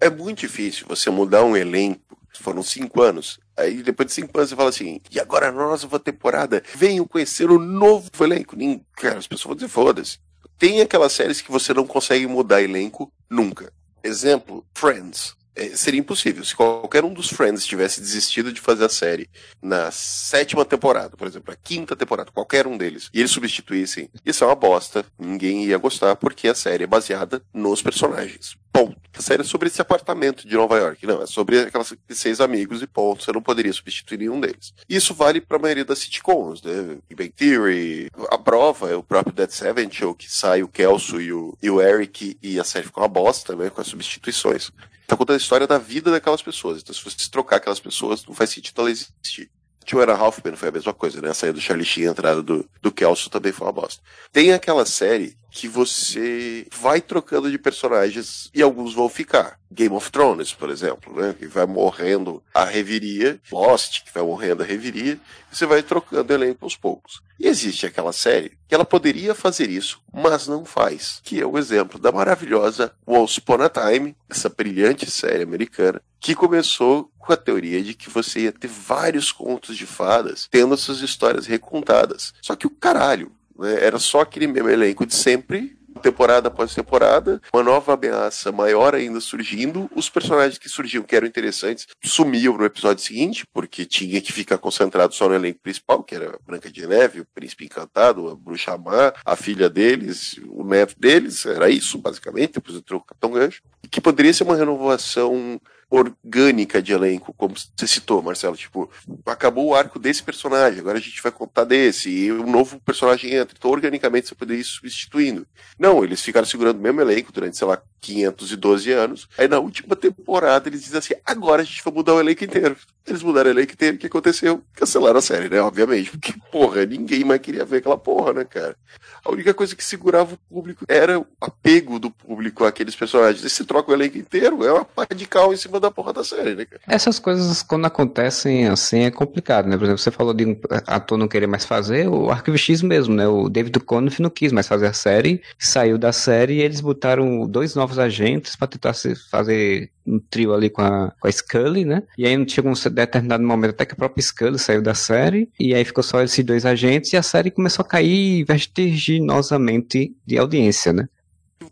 Speaker 2: É muito difícil você mudar um elenco foram cinco anos. Aí depois de cinco anos você fala assim, e agora na nova temporada, venham conhecer o novo elenco. Nem, cara, as pessoas vão dizer, foda-se. Tem aquelas séries que você não consegue mudar elenco nunca. Exemplo, Friends. É, seria impossível. Se qualquer um dos Friends tivesse desistido de fazer a série na sétima temporada, por exemplo, a quinta temporada, qualquer um deles, e eles substituíssem, isso é uma bosta. Ninguém ia gostar porque a série é baseada nos personagens. Ponto. A série é sobre esse apartamento de Nova York. Não, é sobre aquelas seis amigos e ponto. Você não poderia substituir nenhum deles. Isso vale para a maioria das sitcoms, né? Big Theory. A prova é o próprio Dead Seven Show, que sai o Kelso e o, e o Eric e a série ficou uma bosta, né? Com as substituições. Tá contando a história da vida daquelas pessoas. Então, se você trocar aquelas pessoas, não faz sentido ela existir. Two and a Half Men foi a mesma coisa, né? A saída do Charlie Sheen, a entrada do, do Kelso também foi uma bosta. Tem aquela série que você vai trocando de personagens e alguns vão ficar. Game of Thrones, por exemplo, né? Que vai morrendo a reviria, Lost, que vai morrendo a reviria, você vai trocando elenco aos poucos. E existe aquela série que ela poderia fazer isso, mas não faz. Que é o exemplo da maravilhosa Once Upon a Time, essa brilhante série americana, que começou com a teoria de que você ia ter vários contos de fadas tendo suas histórias recontadas. Só que o caralho, né? era só aquele mesmo elenco de sempre, temporada após temporada, uma nova ameaça maior ainda surgindo. Os personagens que surgiam, que eram interessantes, sumiam no episódio seguinte, porque tinha que ficar concentrado só no elenco principal, que era a Branca de Neve, o Príncipe Encantado, a Bruxa Má, a filha deles, o neto deles, era isso, basicamente, depois entrou o Capitão Gancho, que poderia ser uma renovação orgânica de elenco, como você citou, Marcelo. Tipo, acabou o arco desse personagem, agora a gente vai contar desse, e um novo personagem entra. Então, organicamente, você poderia ir substituindo. Não, eles ficaram segurando o mesmo elenco durante, sei lá, 512 anos. Aí, na última temporada, eles dizem assim: agora a gente vai mudar o elenco inteiro. Eles mudaram o elenco inteiro, o que aconteceu? Cancelaram a série, né? Obviamente. Porque, porra, ninguém mais queria ver aquela porra, né, cara? A única coisa que segurava o público era o apego do público àqueles personagens. E se troca o elenco inteiro, é uma pá de cal em cima da porra da série, né, cara?
Speaker 1: Essas coisas, quando acontecem assim, é complicado, né? Por exemplo, você falou de um ator não querer mais fazer, o Arquivo X mesmo, né? O David Conniff não quis mais fazer a série, saiu da série e eles botaram dois novos agentes para tentar fazer um trio ali com a, com a Scully, né? E aí chegou um determinado momento até que a própria Scully saiu da série, e aí ficou só esses dois agentes, e a série começou a cair vertiginosamente de audiência, né?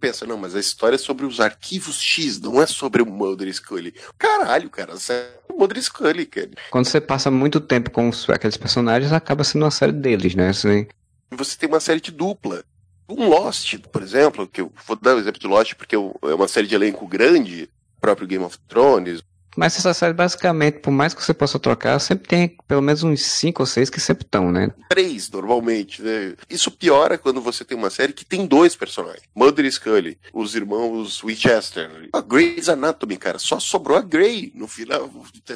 Speaker 2: Pensa, não, mas a história é sobre os arquivos X, não é sobre o Mulder Scully. Caralho, cara, é o Mulder Scully, cara.
Speaker 1: Quando você passa muito tempo com aqueles personagens, acaba sendo uma série deles, né? Assim...
Speaker 2: Você tem uma série de dupla. Um Lost, por exemplo, que eu vou dar o um exemplo de Lost porque é uma série de elenco grande, próprio Game of Thrones,
Speaker 1: mas essa série, basicamente, por mais que você possa trocar, sempre tem pelo menos uns cinco ou seis que sempre estão, né?
Speaker 2: Três, normalmente, né? Isso piora quando você tem uma série que tem dois personagens. Mother e Scully, os irmãos Winchester. A Grey's Anatomy, cara, só sobrou a Grey no final.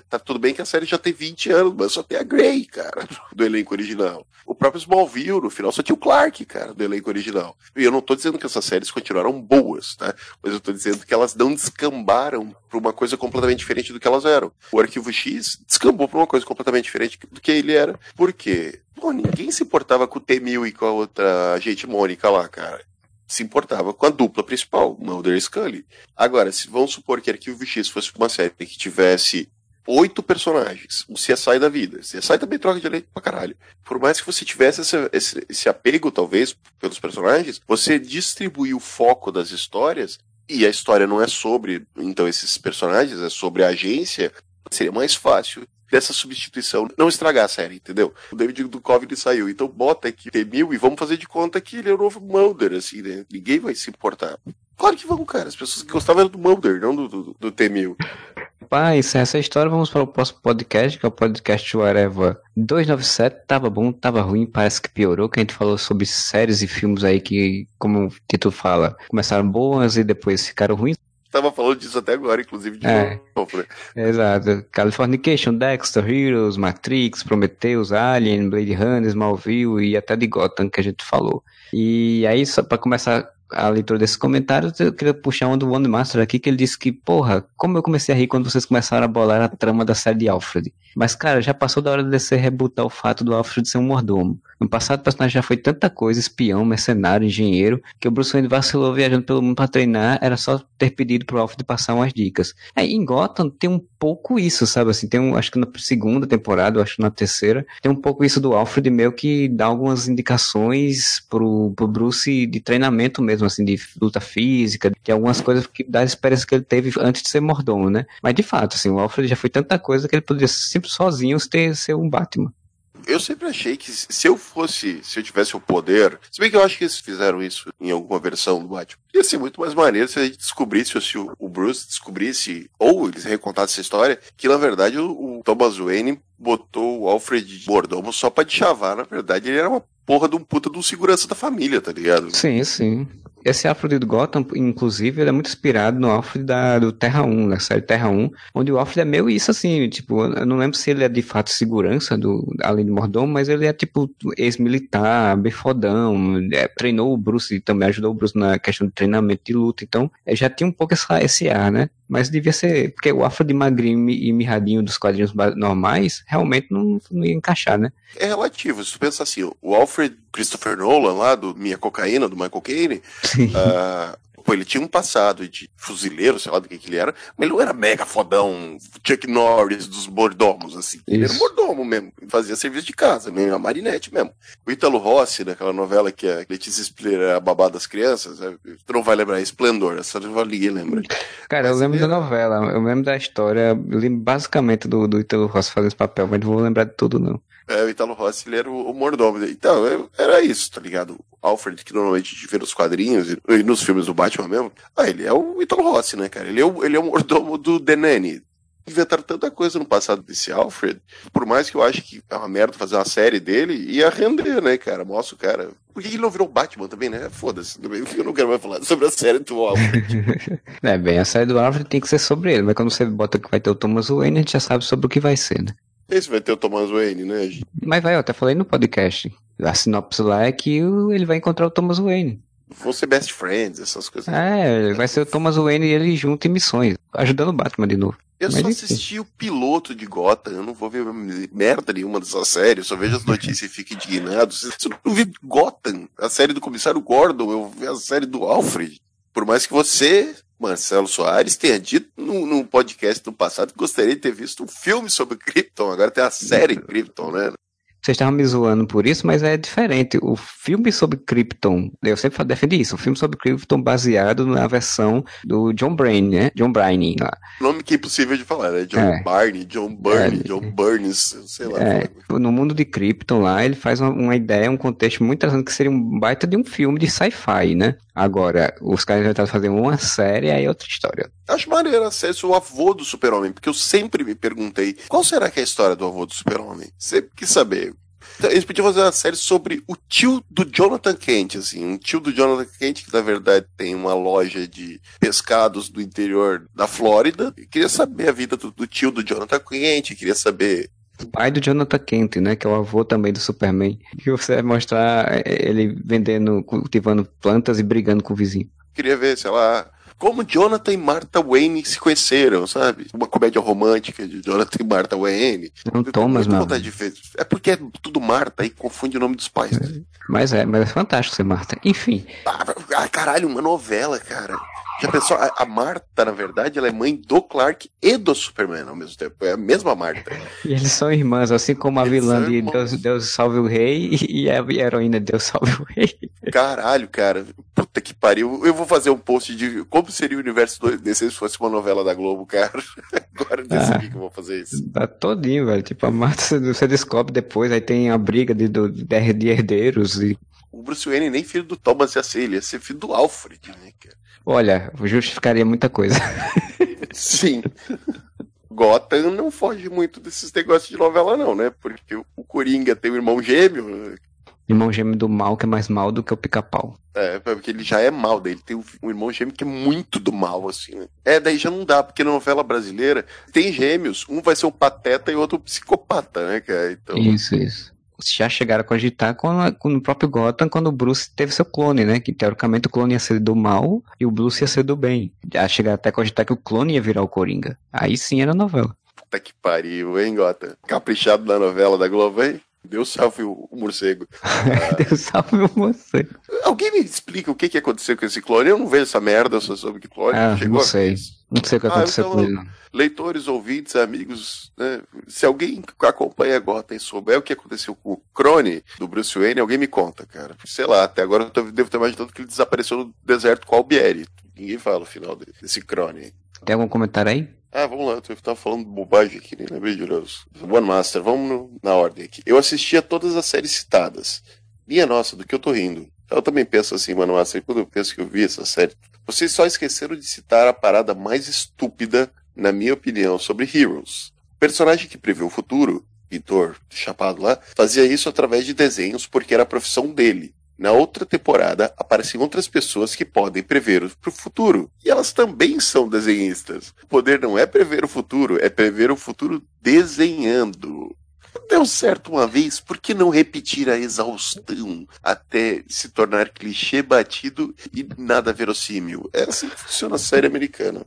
Speaker 2: Tá tudo bem que a série já tem 20 anos, mas só tem a Grey, cara, do elenco original. O próprio Smallville, no final, só tinha o Clark, cara, do elenco original. E eu não tô dizendo que essas séries continuaram boas, tá? Mas eu tô dizendo que elas não descambaram pra uma coisa completamente diferente do que elas eram. O arquivo X descambou pra uma coisa completamente diferente do que ele era. Por quê? Pô, ninguém se importava com o T-1000 e com a outra agente Mônica lá, cara se importava com a dupla principal, Mulder e Scully. Agora, se vamos supor que Arquivo X fosse uma série que tivesse oito personagens, um CSI da vida. CSI também troca de elenco pra caralho. Por mais que você tivesse esse, esse, esse apego, talvez, pelos personagens, você distribuir o foco das histórias e a história não é sobre, então, esses personagens, é sobre a agência, seria mais fácil dessa substituição não estragar a série, entendeu? O David Duchovny saiu, então bota aqui T-1000 e vamos fazer de conta que ele é o novo Mulder, assim, né? Ninguém vai se importar. Claro que vão, cara. As pessoas que gostavam eram do Mulder, não do, do, do T-1000.
Speaker 1: Encerra essa história, vamos para o próximo podcast, que é o podcast Whatever 297. Tava bom, tava ruim, parece que piorou, que a gente falou sobre séries e filmes aí que, como o título fala, começaram boas e depois ficaram ruins.
Speaker 2: Tava falando disso até agora, inclusive, de é, novo, né?
Speaker 1: Exato. Californication, Dexter, Heroes, Matrix, Prometheus, Alien, Blade Runner, Smallville e até de Gotham que a gente falou. E aí, só para começar a leitura desses comentários, eu queria puxar um do One Master aqui, que ele disse que, porra, como eu comecei a rir quando vocês começaram a bolar a trama da série de Alfred. Mas, cara, já passou da hora de você rebutar o fato do Alfred ser um mordomo. No passado, o personagem já foi tanta coisa, espião, mercenário, engenheiro, que o Bruce Wayne vacilou viajando pelo mundo para treinar, era só ter pedido pro Alfred passar umas dicas. Aí, em Gotham, tem um pouco isso, sabe, assim, tem um, acho que na segunda temporada, acho que na terceira, tem um pouco isso do Alfred meio que dá algumas indicações pro, pro Bruce de treinamento mesmo, assim, de luta física, de algumas coisas que dá a experiência que ele teve antes de ser mordomo, né? Mas, de fato, assim, o Alfred já foi tanta coisa que ele poderia sempre sozinho ter, ser um Batman
Speaker 2: eu sempre achei que se eu fosse, se eu tivesse o poder, se bem que eu acho que eles fizeram isso em alguma versão do Batman, ia ser muito mais maneiro se a gente descobrisse, ou se o Bruce descobrisse, ou eles recontassem essa história, que na verdade o, Thomas Wayne botou o Alfred Mordomo só pra te chavar, na verdade ele era uma porra de um puta de um segurança da família, tá ligado?
Speaker 1: Sim, sim. Esse Alfred do Gotham, inclusive, ele é muito inspirado no Alfred da, do Terra 1, da série Terra 1, onde o Alfred é meio isso assim, tipo, eu não lembro se ele é de fato segurança do além de mordomo, mas ele é tipo ex-militar, bem fodão, é, treinou o Bruce e também ajudou o Bruce na questão de treinamento de luta, então é, já tinha um pouco essa, esse ar, né? Mas devia ser, porque o Alfred magrinho e mirradinho dos quadrinhos normais realmente não, não ia encaixar, né?
Speaker 2: É relativo, se tu pensa assim, o Alfred Christopher Nolan lá, do Minha Cocaína, do Michael Caine, uh, Pô, ele tinha um passado de fuzileiro, sei lá do que, que ele era, mas ele não era mega fodão, Chuck Norris dos mordomos, assim. Isso. Ele era mordomo mesmo, fazia serviço de casa, meio a marinete mesmo. O Ítalo Rossi, naquela novela que a Letícia Spiller era a babá das crianças, tu não vai lembrar, Esplendor, essa ninguém lembra.
Speaker 1: Cara, mas eu lembro da novela, eu lembro da história, eu lembro basicamente do, do Ítalo Rossi fazendo esse papel, mas não vou lembrar de tudo, não.
Speaker 2: É, o Italo Rossi, ele era o, o mordomo. Então, era isso, tá ligado? Alfred, que normalmente a gente vê nos quadrinhos e, e, nos filmes do Batman mesmo, ah, ele é o Italo Rossi, né, cara? Ele é o, ele é o mordomo do Denani. Inventaram tanta coisa no passado desse Alfred, por mais que eu ache que é uma merda fazer uma série dele, ia render, né, cara? Mostra o cara. Por que ele não virou Batman também, né? Foda-se, eu não quero mais falar sobre a série do Alfred. [LAUGHS]
Speaker 1: é, bem, a série do Alfred tem que ser sobre ele, mas quando você bota que vai ter o Thomas Wayne, a gente já sabe sobre o que vai ser, né?
Speaker 2: Esse vai ter o Thomas Wayne, né?
Speaker 1: Mas vai, eu até falei no podcast. A sinopse lá é que ele vai encontrar o Thomas Wayne.
Speaker 2: Vão ser best friends, essas coisas.
Speaker 1: É, vai ser o Thomas Wayne e ele junto em missões, ajudando o Batman de novo.
Speaker 2: Eu Mas só assisti o piloto de Gotham, eu não vou ver merda nenhuma dessa série, eu só vejo as notícias e fico indignado. Se eu não vi Gotham, a série do Comissário Gordon, eu vi a série do Alfred. Por mais que você Marcelo Soares tenha dito num, podcast do passado que gostaria de ter visto um filme sobre Krypton, agora tem a série Krypton, né?
Speaker 1: Vocês estavam me zoando por isso, mas é diferente. O filme sobre Krypton, eu sempre defendi isso, o filme sobre Krypton baseado na versão do John Brain, né? John Bryan lá.
Speaker 2: Nome que é impossível de falar, né? John é. Barney, John Burney, é. John Burns, sei lá. É.
Speaker 1: No mundo de Krypton lá, ele faz uma, uma, ideia, um contexto muito interessante que seria um baita de um filme de sci-fi, né? Agora, os caras tentaram fazer uma série, aí é outra história.
Speaker 2: Acho maneiro a série o avô do super-homem, porque eu sempre me perguntei qual será que é a história do avô do super-homem? Sempre quis saber. Então, eles podiam fazer uma série sobre o tio do Jonathan Kent, assim, um tio do Jonathan Kent que na verdade tem uma loja de pescados do interior da Flórida. Eu queria saber a vida do, do tio do Jonathan Kent, queria saber
Speaker 1: o pai do Jonathan Kent, né? Que é o avô também do Superman. Que você vai mostrar ele vendendo, cultivando plantas e brigando com o vizinho.
Speaker 2: Queria ver, sei lá, como Jonathan e Martha Wayne se conheceram, sabe? Uma comédia romântica de Jonathan e Martha Wayne.
Speaker 1: Não, Thomas, não.
Speaker 2: É porque é tudo Martha, aí confunde o nome dos pais. Né?
Speaker 1: Mas é, mas é fantástico ser Martha. Enfim.
Speaker 2: Ah, caralho, uma novela, cara. Pensou? A, a Marta, na verdade, ela é mãe do Clark e do Superman ao mesmo tempo. É a mesma Marta.
Speaker 1: E eles são irmãs, assim como a eles vilã de Deus, Deus Salve o Rei [LAUGHS] e a heroína Deus Salve o Rei.
Speaker 2: Caralho, cara. Puta que pariu. Eu vou fazer um post de como seria o universo desse se fosse uma novela da Globo, cara. [LAUGHS] Agora eu decidi ah, que eu vou fazer isso.
Speaker 1: Tá todinho, velho. Tipo, a Marta você descobre depois, aí tem a briga de, de, de herdeiros e
Speaker 2: o Bruce Wayne nem filho do Thomas ia ser, ele ia ser filho do Alfred, né, cara?
Speaker 1: Olha, justificaria muita coisa. [LAUGHS]
Speaker 2: Sim. Gotham não foge muito desses negócios de novela, não, né? Porque o Coringa tem um irmão gêmeo.
Speaker 1: Irmão gêmeo do mal, que é mais mal do que o pica-pau.
Speaker 2: É, porque ele já é mal, daí ele tem um irmão gêmeo que é muito do mal, assim, né? É, daí já não dá, porque na novela brasileira tem gêmeos, um vai ser um pateta e o outro um psicopata, né, cara? Então...
Speaker 1: Isso, isso já chegaram a cogitar com, a, com o próprio Gotham quando o Bruce teve seu clone, né? Que teoricamente o clone ia ser do mal e o Bruce ia ser do bem. Já chegaram até a cogitar que o clone ia virar o Coringa. Aí sim era novela.
Speaker 2: Puta que pariu, hein, Gotham? Caprichado na novela da Globo, hein? Deus salve o, morcego. [LAUGHS]
Speaker 1: Deus salve o morcego.
Speaker 2: Alguém me explica o que, que aconteceu com esse clone? Eu não vejo essa merda, só soube que clone
Speaker 1: ah, chegou. Não sei. Não sei o que ah, aconteceu então, com ele.
Speaker 2: Leitores, ouvintes, amigos, né? se alguém que acompanha Gotham souber o que aconteceu com o Crone do Bruce Wayne, alguém me conta, cara. Sei lá, até agora eu tô, devo ter imaginando que ele desapareceu no deserto com o Albieri. Ninguém fala o final desse Crone.
Speaker 1: Tem algum comentário aí?
Speaker 2: Ah, vamos lá, eu tava falando bobagem aqui, nem lembrei de. One Master, vamos no, na ordem aqui. Eu assisti a todas as séries citadas. Minha nossa, do que eu tô rindo. Eu também penso assim, One Master, quando eu penso que eu vi essa série. Vocês só esqueceram de citar a parada mais estúpida, na minha opinião, sobre Heroes. O personagem que prevê o futuro, Vitor Chapado lá, fazia isso através de desenhos porque era a profissão dele. Na outra temporada, aparecem outras pessoas que podem prever o futuro. E elas também são desenhistas. O poder não é prever o futuro, é prever o futuro desenhando. Deu certo uma vez, por que não repetir a exaustão até se tornar clichê batido e nada verossímil? É assim que funciona a série americana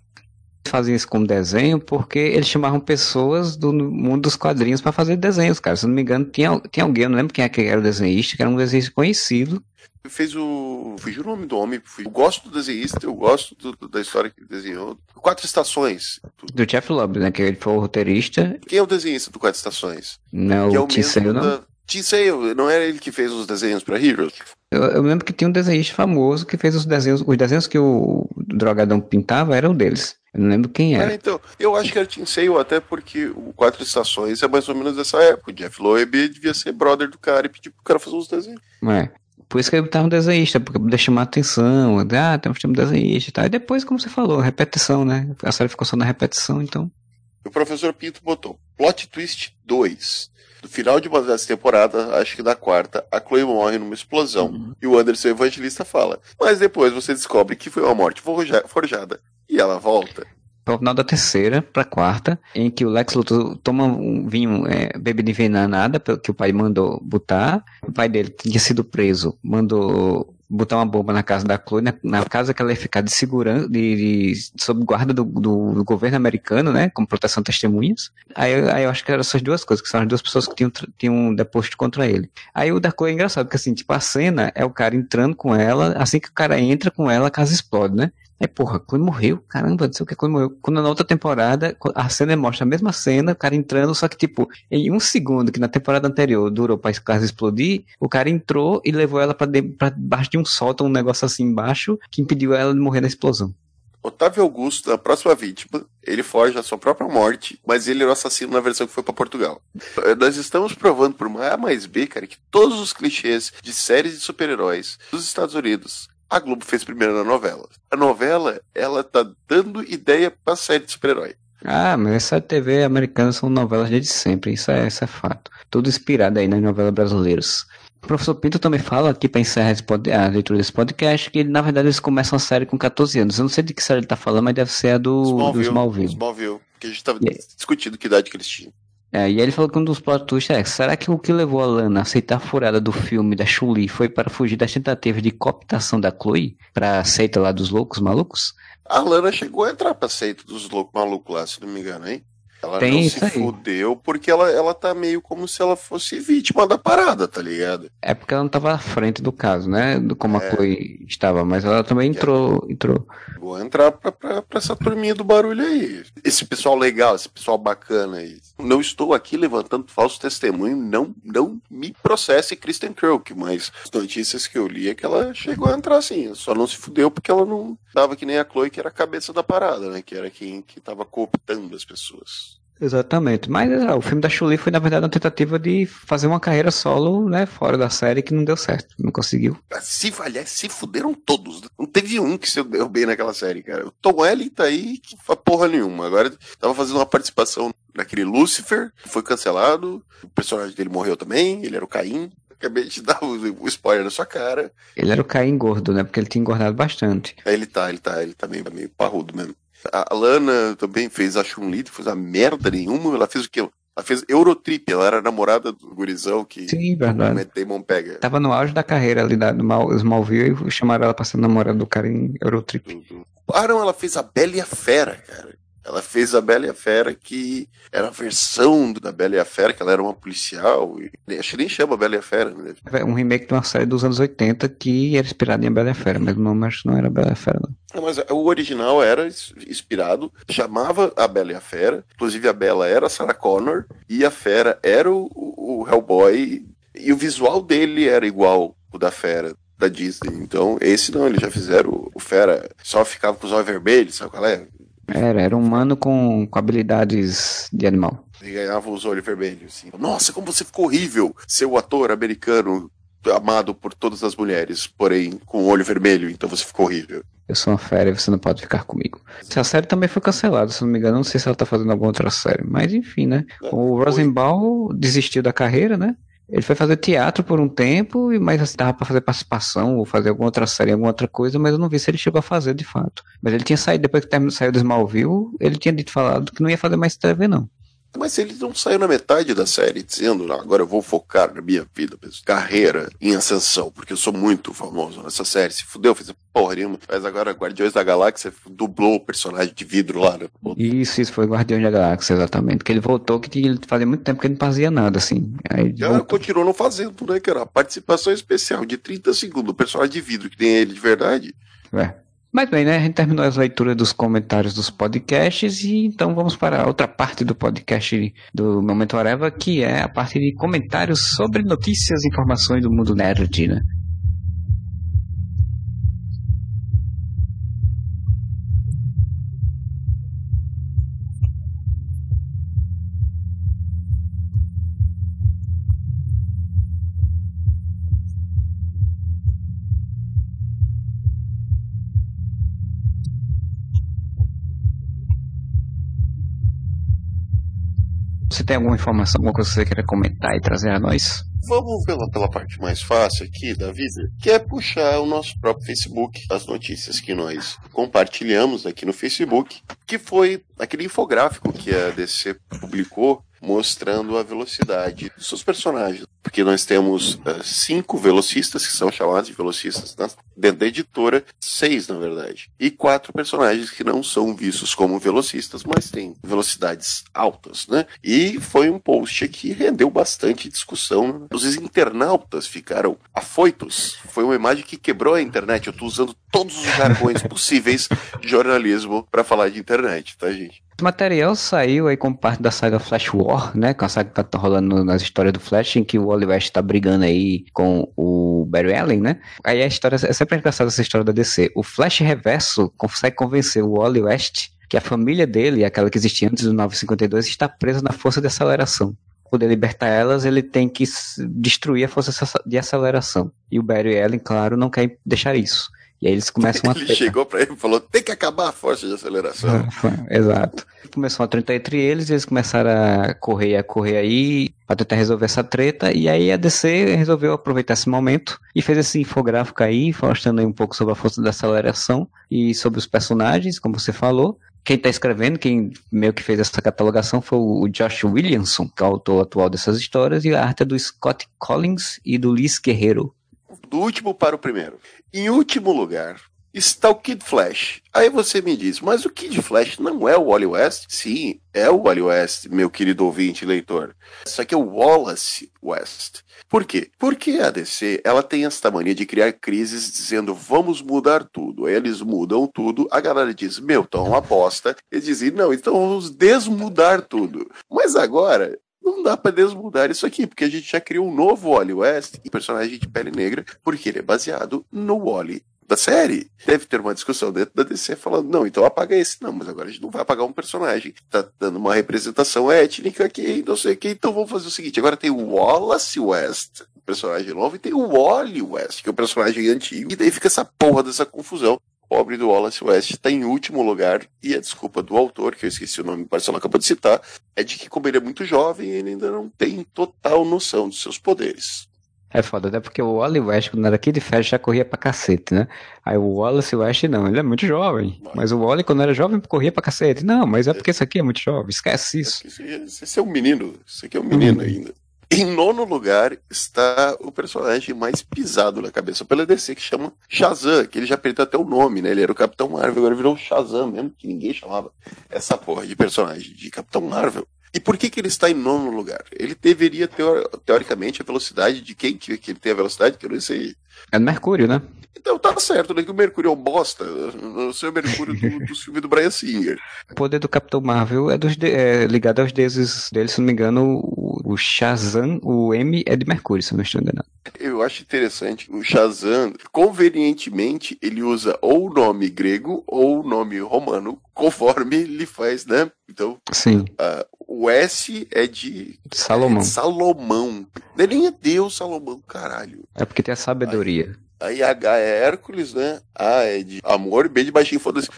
Speaker 1: faziam isso como desenho porque eles chamavam pessoas do mundo dos quadrinhos para fazer desenhos, cara. Se eu não me engano, tinha, tinha alguém, eu não lembro quem é que era o desenhista, que era um desenhista conhecido.
Speaker 2: Fez o. Fugiu o nome do homem. Eu gosto do desenhista, eu gosto do, da história que ele desenhou. Quatro Estações.
Speaker 1: Do Jeff Lobb, né? Que ele foi o roteirista.
Speaker 2: Quem é o desenhista do Quatro Estações?
Speaker 1: Não,
Speaker 2: que
Speaker 1: é o Tim Sale, não? Da...
Speaker 2: Tim Sale, não era ele que fez os desenhos para Heroes?
Speaker 1: Eu, eu, lembro que tinha um desenhista famoso que fez os desenhos. Os desenhos que o Drogadão pintava eram deles. Eu não lembro quem era.
Speaker 2: É, então, eu acho que era Tim Sale, até porque o Quatro Estações é mais ou menos dessa época. O Jeff Loeb devia ser brother do cara e pedir pro cara fazer uns desenhos.
Speaker 1: É. Por isso que ele tava um desenhista, porque poder chamar atenção. Ah, temos um desenhista e tal. E depois, como você falou, repetição, né? A série ficou só na repetição, então.
Speaker 2: O professor Pinto botou Plot Twist 2. No final de uma dessa temporada, acho que da quarta, a Chloe morre numa explosão. Uhum. E o Anderson Evangelista fala. Mas depois você descobre que foi uma morte forjada. E ela volta
Speaker 1: para final da terceira para quarta, em que o Lex Luthor toma um vinho, é, bebida envenenada que o pai mandou botar. O pai dele tinha sido preso, mandou botar uma bomba na casa da Chloe, na, na casa que ela ia ficar de segurança, de, de sob guarda do, do, do, governo americano, né, como proteção de testemunhas. Aí, aí eu acho que eram essas duas coisas, que são as duas pessoas que tinham, tinham deposto contra ele. Aí o da Chloe é engraçado, porque assim, tipo, a cena é o cara entrando com ela, assim que o cara entra com ela, a casa explode, né? É, porra, quando morreu, caramba, não sei o que, quando morreu. Quando na outra temporada, a cena mostra a mesma cena, o cara entrando, só que, tipo, em um segundo, que na temporada anterior durou pra casa explodir, o cara entrou e levou ela pra, baixo de um sótão, um negócio assim embaixo, que impediu ela de morrer na explosão.
Speaker 2: Otávio Augusto, a próxima vítima, ele foge da sua própria morte, mas ele era o assassino na versão que foi para Portugal. Nós estamos provando por A mais B, cara, que todos os clichês de séries de super-heróis dos Estados Unidos a Globo fez primeiro na novela. A novela, ela tá dando ideia pra série de super-herói.
Speaker 1: Ah, mas essa TV americana são novelas desde sempre, isso é, isso é fato. Tudo inspirado aí nas novelas brasileiras. O professor Pinto também fala aqui para encerrar a leitura desse podcast que na verdade eles começam a série com 14 anos. Eu não sei de que série ele tá falando, mas deve ser a do Smallville. Do Smallville.
Speaker 2: Smallville, que a gente tava yeah. discutindo que idade que eles tinham.
Speaker 1: É, e ele falou que um dos plot twists é: será que o que levou a Lana a aceitar a furada do filme da Chuli foi para fugir das tentativas de cooptação da Chloe para a seita lá dos loucos malucos?
Speaker 2: A Lana chegou a entrar pra seita dos loucos malucos lá, se não me engano, hein? Ela Tem não se aí. fudeu porque ela, ela tá meio como se ela fosse vítima da parada, tá ligado?
Speaker 1: É porque ela não tava à frente do caso, né? Do como é. a Chloe estava, mas ela também entrou. É. entrou.
Speaker 2: Vou entrar pra, pra, pra, essa turminha do barulho aí. Esse pessoal legal, esse pessoal bacana aí. Não estou aqui levantando falso testemunho, não, não me processe Kristen Kirk, mas as notícias que eu li é que ela chegou a entrar assim. Só não se fudeu porque ela não tava que nem a Chloe, que era a cabeça da parada, né? Que era quem que tava cooptando as pessoas.
Speaker 1: Exatamente. Mas é, o filme da Chuli foi, na verdade, uma tentativa de fazer uma carreira solo, né, fora da série, que não deu certo. Não conseguiu.
Speaker 2: Se, aliás, se fuderam todos. Não teve um que se deu bem naquela série, cara. O Tom Welling tá aí que foi porra nenhuma. Agora tava fazendo uma participação naquele Lucifer, que foi cancelado. O personagem dele morreu também, ele era o Caim. Acabei de dar o, o spoiler na sua cara.
Speaker 1: Ele era o Caim gordo, né? Porque ele tinha engordado bastante.
Speaker 2: É, ele tá, ele tá, ele tá meio, meio parrudo mesmo. A Lana também fez a Chun-Li, fez a merda nenhuma. Ela fez o quê? Ela fez Eurotrip, ela era namorada do gurizão que
Speaker 1: Sim, verdade. o
Speaker 2: Matt Damon pega.
Speaker 1: Tava no auge da carreira ali da, do Smallville e chamaram ela pra ser namorada do cara em Eurotrip.
Speaker 2: Uhum. Ah, não, ela fez a Bela e a Fera, cara. Ela fez a Bela e a Fera, que era a versão da Bela e a Fera, que ela era uma policial. E, acho que nem chama Bela e a Fera. Né?
Speaker 1: É um remake de uma série dos anos 80 que era inspirada em a Bela e a Fera, mas o nome acho que não era Bela e a Fera, não.
Speaker 2: não. Mas o original era inspirado, chamava a Bela e a Fera, inclusive a Bela era a Sarah Connor, e a Fera era o, o Hellboy, e o visual dele era igual o da Fera da Disney. Então, esse não, eles já fizeram o Fera, só ficava com os olhos vermelhos, sabe qual é?
Speaker 1: Era, era um humano com, com habilidades de animal.
Speaker 2: E ganhava os olhos vermelhos. Assim. Nossa, como você ficou horrível ser o ator americano amado por todas as mulheres, porém com o olho vermelho, então você ficou horrível.
Speaker 1: Eu sou uma férias, você não pode ficar comigo. Essa série também foi cancelada, se não me engano. Não sei se ela tá fazendo alguma outra série. Mas enfim, né? É, o Rosenbaum desistiu da carreira, né? Ele foi fazer teatro por um tempo, mas assim, dava pra fazer participação ou fazer alguma outra série, alguma outra coisa, mas eu não vi se ele chegou a fazer de fato. Mas ele tinha saído, depois que saiu do Smallville, ele tinha dito falado que não ia fazer mais TV, não.
Speaker 2: Mas ele não saiu na metade da série dizendo, agora eu vou focar na minha vida, carreira em ascensão, porque eu sou muito famoso nessa série. Se fudeu, fez porra nenhuma. Mas agora Guardiões da Galáxia dublou o personagem de vidro lá, né?
Speaker 1: Isso, isso foi Guardiões da Galáxia, exatamente. Que ele voltou, que tinha, fazia muito tempo que ele não fazia nada, assim. Aí
Speaker 2: continuou não fazendo, né, cara? Participação especial de 30 segundos, o personagem de vidro que tem ele de verdade.
Speaker 1: É. Mas bem, né? A gente terminou as leituras dos comentários dos podcasts e então vamos para outra parte do podcast do Momento Areva, que é a parte de comentários sobre notícias e informações do mundo nerd, né? Tem alguma informação, alguma coisa que você queira comentar e trazer a nós?
Speaker 2: Vamos pela, pela parte mais fácil aqui da vida, que é puxar o nosso próprio Facebook, as notícias que nós compartilhamos aqui no Facebook, que foi aquele infográfico que a DC publicou mostrando a velocidade dos seus personagens. Porque nós temos uh, cinco velocistas, que são chamados de velocistas né? dentro da editora, seis na verdade, e quatro personagens que não são vistos como velocistas, mas têm velocidades altas. Né? E foi um post que rendeu bastante discussão. Os internautas ficaram afoitos. Foi uma imagem que quebrou a internet. Eu estou usando todos os jargões [LAUGHS] possíveis de jornalismo para falar de internet, tá, gente?
Speaker 1: O material saiu aí como parte da saga Flash War, né? Com a saga que tá rolando nas histórias do Flash, em que o Wally West tá brigando aí com o Barry Allen, né? Aí a história é sempre engraçada essa história da DC. O Flash Reverso consegue convencer o Wally West que a família dele, aquela que existia antes do 952, está presa na força de aceleração. Para poder libertar elas, ele tem que destruir a força de aceleração. E o Barry Allen, claro, não quer deixar isso. E aí eles começam [LAUGHS]
Speaker 2: a. Ele chegou para ele e falou: tem que acabar a força de aceleração. [LAUGHS]
Speaker 1: Exato. Começou a treta entre eles, e eles começaram a correr, a correr aí, para tentar resolver essa treta. E aí a DC resolveu aproveitar esse momento e fez esse infográfico aí, mostrando aí um pouco sobre a força da aceleração e sobre os personagens, como você falou. Quem está escrevendo, quem meio que fez essa catalogação foi o Josh Williamson, que é o autor atual dessas histórias, e a arte é do Scott Collins e do Liz Guerreiro
Speaker 2: do último para o primeiro. Em último lugar, está o Kid Flash. Aí você me diz, mas o Kid Flash não é o Wally West? Sim, é o Wally West, meu querido ouvinte e leitor. Só que é o Wallace West. Por quê? Porque a DC ela tem esta mania de criar crises dizendo vamos mudar tudo. Aí eles mudam tudo, a galera diz, meu, então uma bosta. Eles dizem, não, então vamos desmudar tudo. Mas agora não dá para desmudar isso aqui, porque a gente já criou um novo Wally West e personagem de pele negra, porque ele é baseado no Wally da série. Deve ter uma discussão dentro da DC falando, não, então apaga esse. Não, mas agora a gente não vai apagar um personagem. Tá dando uma representação étnica aqui, não sei o que. Então vamos fazer o seguinte: agora tem o Wallace West, personagem novo, e tem o Wally West, que é o personagem antigo. E daí fica essa porra dessa confusão pobre do Wallace West está em último lugar e a desculpa do autor, que eu esqueci o nome, o Marcelo acabou de citar, é de que como ele é muito jovem, ele ainda não tem total noção dos seus poderes.
Speaker 1: É foda, até porque o Wally West, quando era Kid Flash, já corria pra cacete, né? Aí o Wallace West, não, ele é muito jovem. Mas o Wally, quando era jovem, corria pra cacete. Não, mas é porque esse aqui é muito jovem, esquece isso.
Speaker 2: Esse é um menino, esse aqui é um menino hum. ainda. Em nono lugar está o personagem mais pisado na cabeça pela DC, que chama Shazam, que ele já perdeu até o nome, né? Ele era o Capitão Marvel, agora virou Shazam mesmo, que ninguém chamava essa porra de personagem de Capitão Marvel. E por que, que ele está em nono lugar? Ele deveria ter, teoricamente, a velocidade de quem que, ele tem a velocidade, que eu não sei.
Speaker 1: É do Mercúrio, né?
Speaker 2: Então tá certo, né? Que o Mercúrio é um bosta. O seu Mercúrio do, do [LAUGHS] filme do Brian Singer.
Speaker 1: O poder do Capitão Marvel é, de, é ligado aos deuses dele, se não me engano, o, o Shazam, o M é de Mercúrio, se não estou enganado.
Speaker 2: Eu acho interessante. O Shazam, convenientemente, ele usa ou o nome grego ou o nome romano, conforme ele faz, né? Então,
Speaker 1: Sim.
Speaker 2: Uh, o S é de
Speaker 1: Salomão. É
Speaker 2: Salomão. Não é nem é Deus Salomão, caralho.
Speaker 1: É porque tem a sabedoria.
Speaker 2: Aí, aí H é Hércules, né? A é de amor, B de baixinho, foda-se. [LAUGHS]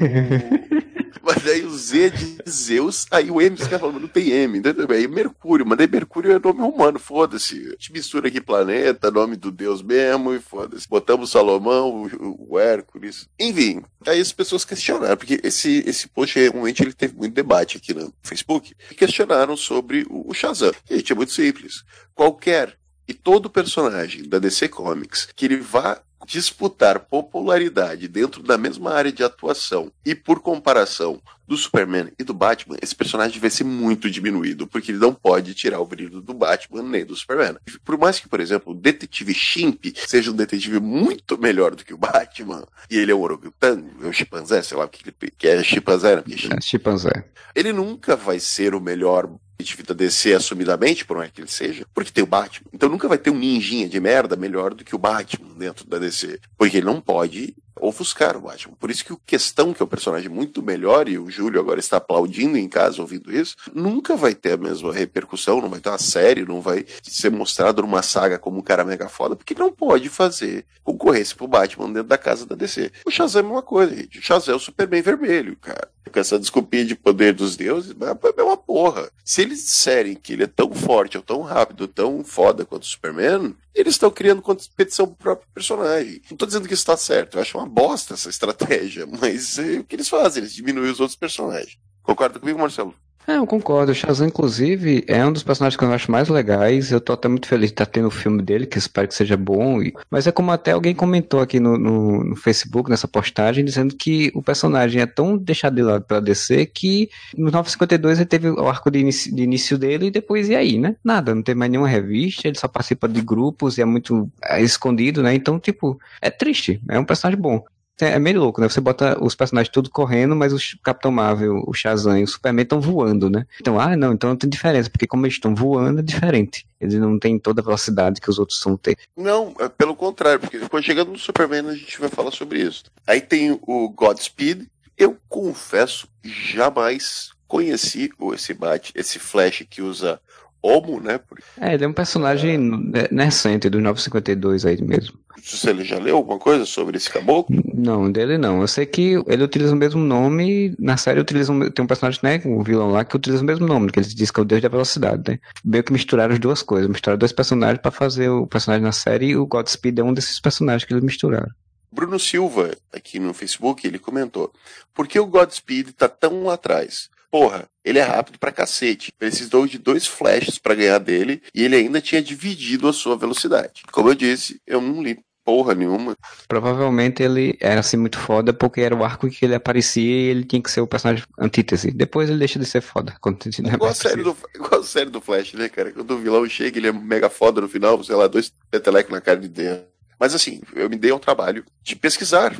Speaker 2: Mas daí o Z é de Zeus, aí o M, os caras falam, não tem M, entendeu? Aí Mercúrio, mas daí Mercúrio é nome humano, foda-se. A gente mistura aqui planeta, nome do Deus mesmo, e foda-se. Botamos Salomão, o, o Hércules. Enfim, aí as pessoas questionaram, porque esse, esse post realmente ele teve muito debate aqui no Facebook, e questionaram sobre o, o Shazam. Gente, é muito simples. Qualquer e todo personagem da DC Comics que ele vá disputar popularidade dentro da mesma área de atuação e por comparação do Superman e do Batman, esse personagem vai ser muito diminuído, porque ele não pode tirar o brilho do Batman nem do Superman. Por mais que, por exemplo, o detetive Shimp seja um detetive muito melhor do que o Batman, e ele é um orangotango, é um chimpanzé, sei lá o que, que é chimpanzé, né?
Speaker 1: É chimpanzé.
Speaker 2: Ele nunca vai ser o melhor detetive da DC assumidamente, por mais que ele seja, porque tem o Batman. Então nunca vai ter um ninjinha de merda melhor do que o Batman dentro da DC. Porque ele não pode ofuscar o Batman. Por isso que o Questão, que é um personagem muito melhor, e o Júlio agora está aplaudindo em casa ouvindo isso, nunca vai ter a mesma repercussão, não vai ter uma série, não vai ser mostrado numa saga como um cara mega foda, porque não pode fazer concorrência pro Batman dentro da casa da DC. O Shazam é uma coisa, gente. O Shazam é o Superman vermelho, cara. Com essa desculpinha de poder dos deuses, é uma porra. Se eles disserem que ele é tão forte, ou tão rápido, tão foda quanto o Superman, eles estão criando competição pro próprio personagem. Não tô dizendo que isso tá certo, eu acho uma bosta essa estratégia, [LAUGHS] mas é o que eles fazem, eles diminuem os outros personagens. Concorda comigo, Marcelo?
Speaker 1: É, eu concordo. O Shazam, inclusive, é um dos personagens que eu acho mais legais. Eu tô até muito feliz de estar tendo o filme dele, que espero que seja bom. Mas é como até alguém comentou aqui no, no, no Facebook, nessa postagem, dizendo que o personagem é tão deixado de lado pela DC que no 952 ele teve o arco de início, de início dele e depois e aí, né? Nada, não tem mais nenhuma revista, ele só participa de grupos e é muito é, escondido, né? Então, tipo, é triste. É um personagem bom. É, é meio louco, né? Você bota os personagens tudo correndo, mas o Capitão Marvel, o Shazam e o Superman estão voando, né? Então, ah, não, então não tem diferença, porque como eles estão voando é diferente. Eles não têm toda a velocidade que os outros são ter.
Speaker 2: Não, é pelo contrário, porque depois chegando no Superman a gente vai falar sobre isso. Aí tem o Godspeed. Eu confesso, jamais conheci esse bate, esse Flash que usa Homo, né?
Speaker 1: É, ele é um personagem é... recente, dos 952 aí mesmo.
Speaker 2: Você já leu alguma coisa sobre esse caboclo?
Speaker 1: Não, dele não. Eu sei que ele utiliza o mesmo nome, na série utiliza um, tem um personagem, né, um vilão lá que utiliza o mesmo nome, que ele diz que é o Deus da Velocidade, né? Meio que misturaram as duas coisas, misturaram dois personagens para fazer o personagem na série e o Godspeed é um desses personagens que eles misturaram.
Speaker 2: Bruno Silva, aqui no Facebook, ele comentou: Por que o Godspeed tá tão lá atrás? Porra, ele é rápido pra cacete. Precisou de dois flashes para ganhar dele e ele ainda tinha dividido a sua velocidade. Como eu disse, eu não li porra nenhuma.
Speaker 1: Provavelmente ele era assim muito foda porque era o arco que ele aparecia e ele tinha que ser o personagem antítese. Depois ele deixa de ser foda. Quando
Speaker 2: é igual, a série do, igual a série do Flash, né, cara? Quando o vilão chega, ele é mega foda no final, sei lá, dois petelecos na cara de dentro. Mas assim, eu me dei ao trabalho de pesquisar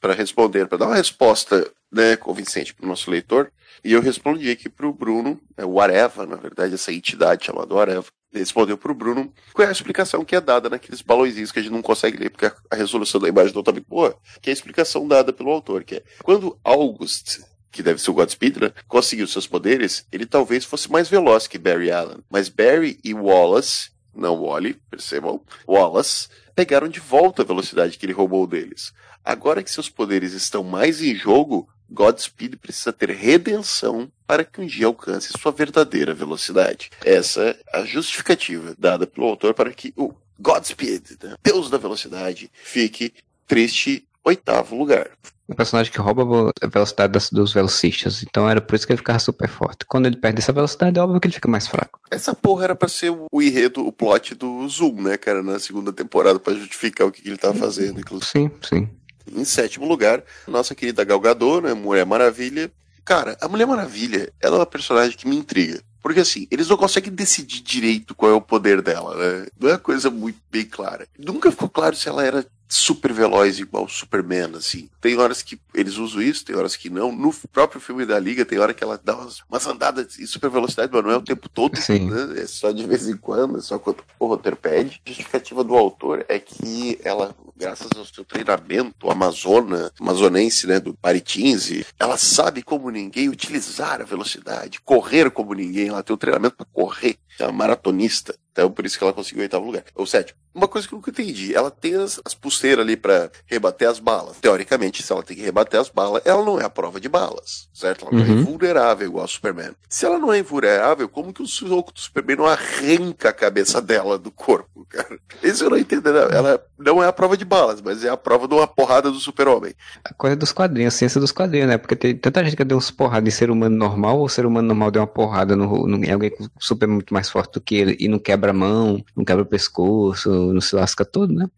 Speaker 2: para responder, para dar uma resposta né, convincente para o nosso leitor. E eu respondi aqui para o Bruno, é, o Areva, na verdade, essa entidade chamada Areva, respondeu para o Bruno qual é a explicação que é dada naqueles balõezinhos que a gente não consegue ler, porque a resolução da imagem não está muito boa, que é a explicação dada pelo autor, que é quando August que deve ser o Godspeed, né, conseguiu seus poderes, ele talvez fosse mais veloz que Barry Allen. Mas Barry e Wallace, não Wally, percebam, Wallace, pegaram de volta a velocidade que ele roubou deles. Agora que seus poderes estão mais em jogo, Godspeed precisa ter redenção para que um dia alcance sua verdadeira velocidade. Essa é a justificativa dada pelo autor para que o Godspeed, né, Deus da velocidade, fique triste oitavo lugar.
Speaker 1: Um personagem que rouba a velocidade das, dos velocistas. Então era por isso que ele ficava super forte. Quando ele perde essa velocidade, é óbvio que ele fica mais fraco.
Speaker 2: Essa porra era pra ser o enredo, o plot do Zoom, né, cara, na segunda temporada, para justificar o que, que ele tava fazendo, inclusive.
Speaker 1: Sim, sim.
Speaker 2: Em sétimo lugar, nossa querida Gal Gadot, né, Mulher Maravilha. Cara, a Mulher Maravilha, ela é uma personagem que me intriga. Porque assim, eles não conseguem decidir direito qual é o poder dela, né? Não é uma coisa muito bem clara. Nunca ficou claro se ela era super veloz igual Superman, assim. Tem horas que eles usam isso, tem horas que não. No próprio filme da Liga, tem hora que ela dá umas, umas andadas em super velocidade, mas não é o tempo todo,
Speaker 1: Sim.
Speaker 2: né? É só de vez em quando, é só quando o roteiro pede. A justificativa do autor é que ela, graças ao seu treinamento amazona, amazonense, né, do Paritins, ela sabe como ninguém utilizar a velocidade, correr como ninguém. Ela tem o um treinamento para correr, é uma maratonista. Então, por isso que ela conseguiu o oitavo lugar. Ou sétimo. Uma coisa que eu nunca entendi, ela tem as, as pulseiras ali para rebater as balas. Teoricamente, se ela tem que rebater as balas, ela não é a prova de balas, certo? Ela não é uhum. é invulnerável igual a Superman. Se ela não é invulnerável, como que o soco do Superman não arranca a cabeça dela do corpo, cara? Isso eu não entendo. Né? Ela não é a prova de balas, mas é a prova de uma porrada do super-homem.
Speaker 1: A coisa dos quadrinhos, a ciência dos quadrinhos, né? Porque tem tanta gente que deu uns porradas em ser humano normal, ou ser humano normal deu uma porrada no, no, em alguém super muito mais forte do que ele e não quebra a mão, não quebra o pescoço, não se lasca todo, né?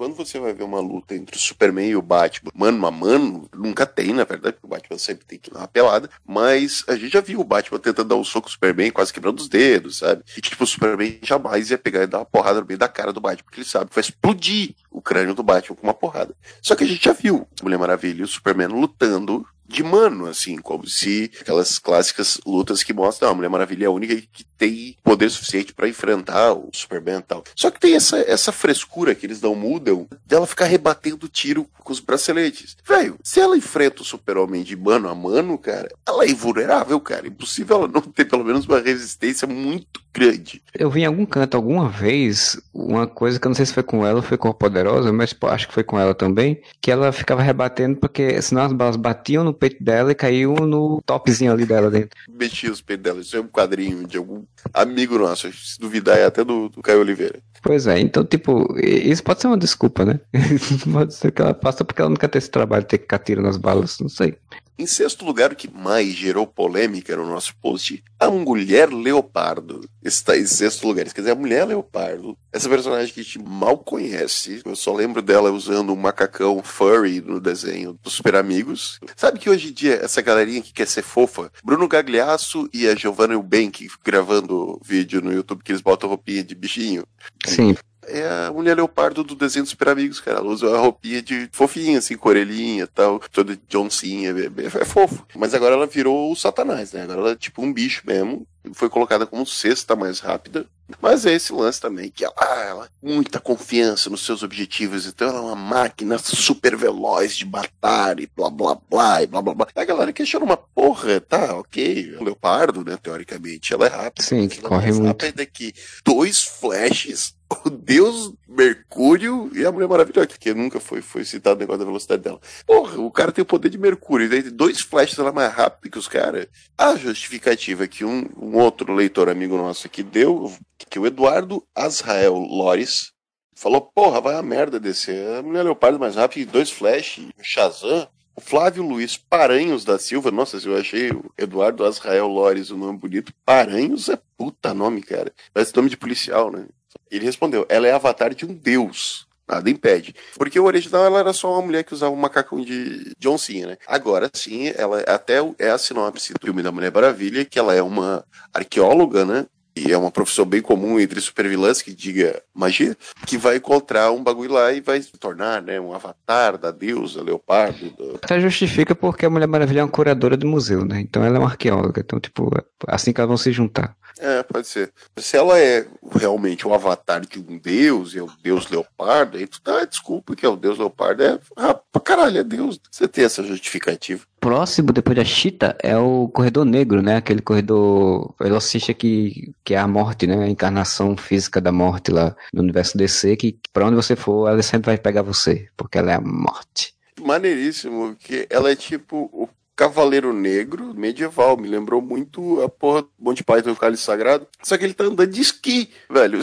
Speaker 2: Quando você vai ver uma luta entre o Superman e o Batman, mano a mano, nunca tem, na verdade, porque o Batman sempre tem que dar uma pelada, mas a gente já viu o Batman tentando dar um soco no Superman, quase quebrando os dedos, sabe? E tipo, o Superman jamais ia pegar e dar uma porrada no meio da cara do Batman, porque ele sabe que vai explodir o crânio do Batman com uma porrada. Só que a gente já viu Mulher Maravilha e o Superman lutando de mano, assim, como se aquelas clássicas lutas que mostram, a Mulher Maravilha é a única que tem poder suficiente para enfrentar o Superman e tal. Só que tem essa, essa frescura que eles não mudam dela ficar rebatendo tiro com os braceletes. Velho, se ela enfrenta o Super-Homem de mano a mano, cara, ela é invulnerável, cara. Impossível ela não ter pelo menos uma resistência muito grande.
Speaker 1: Eu vi em algum canto alguma vez uma coisa que eu não sei se foi com ela ou foi com a Poderosa, mas acho que foi com ela também, que ela ficava rebatendo porque senão as balas batiam no peito dela e caiu no topzinho ali dela dentro.
Speaker 2: Metia os peitos dela. Isso é um quadrinho de algum amigo nosso. Se duvidar, é até do, do Caio Oliveira.
Speaker 1: Pois é, então, tipo, isso pode ser uma desculpa, né? [LAUGHS] pode ser que ela passa porque ela quer ter esse trabalho de ter que ficar tiro nas balas, não sei.
Speaker 2: Em sexto lugar, o que mais gerou polêmica no nosso post, a mulher leopardo está em sexto lugar. Quer dizer, a mulher leopardo, essa personagem que a gente mal conhece, eu só lembro dela usando um macacão furry no desenho dos Super Amigos. Sabe que hoje em dia, essa galerinha que quer ser fofa, Bruno Gagliasso e a Giovanna Eubank gravando vídeo no YouTube que eles botam roupinha de bichinho.
Speaker 1: Sim
Speaker 2: é a mulher leopardo do desenho dos Super Amigos, cara. Ela usa uma roupinha de fofinha, assim, com orelhinha e tal, toda de oncinha, é, é, é, fofo. Mas agora ela virou o satanás, né? Agora ela é tipo um bicho mesmo. Foi colocada como sexta mais rápida. Mas é esse lance também, que ela, ela muita confiança nos seus objetivos, então ela é uma máquina super veloz de matar e blá blá blá e blá blá blá. A galera questiona uma porra, tá, ok, o leopardo, né, teoricamente, ela é rápida.
Speaker 1: Sim, que corre muito.
Speaker 2: rápida que dois flashes o Deus Mercúrio e a Mulher Maravilha, que nunca foi, foi citado o negócio da velocidade dela. Porra, o cara tem o poder de Mercúrio, e daí dois flashes é mais rápido que os caras. A justificativa que um, um, outro leitor amigo nosso aqui deu, que o Eduardo Azrael Lores falou: porra, vai a merda descer. A Mulher Leopardo mais rápido, dois flash, Shazam. O Flávio Luiz Paranhos da Silva, nossa, eu achei o Eduardo Azrael Lores o nome bonito. Paranhos é puta nome, cara. Parece nome de policial, né? Ele respondeu: ela é avatar de um deus. Nada impede. Porque o original ela era só uma mulher que usava um macacão de, de oncinha, né? Agora sim, ela até é a sinopse do filme da Mulher Maravilha, que ela é uma arqueóloga, né? E é uma profissão bem comum entre supervilãs que diga magia, que vai encontrar um bagulho lá e vai se tornar, né, um avatar da deusa, leopardo. Do...
Speaker 1: Até justifica porque a Mulher Maravilha é uma curadora de museu, né? Então ela é uma arqueóloga. Então, tipo, é assim que elas vão se juntar.
Speaker 2: É, pode ser. Se ela é realmente o avatar de um deus, e é o deus leopardo, aí tu dá desculpa que é o deus leopardo. É, ah, pra caralho, é deus. Você tem essa justificativa.
Speaker 1: Próximo, depois da Chita, é o Corredor Negro, né? Aquele corredor velocista que, que é a morte, né? A encarnação física da morte lá no universo DC, que pra onde você for, ela sempre vai pegar você, porque ela é a morte
Speaker 2: maneiríssimo, que ela é tipo o Cavaleiro Negro medieval. Me lembrou muito a porra do Monty Python, Cálice Sagrado. Só que ele tá andando de esqui, velho.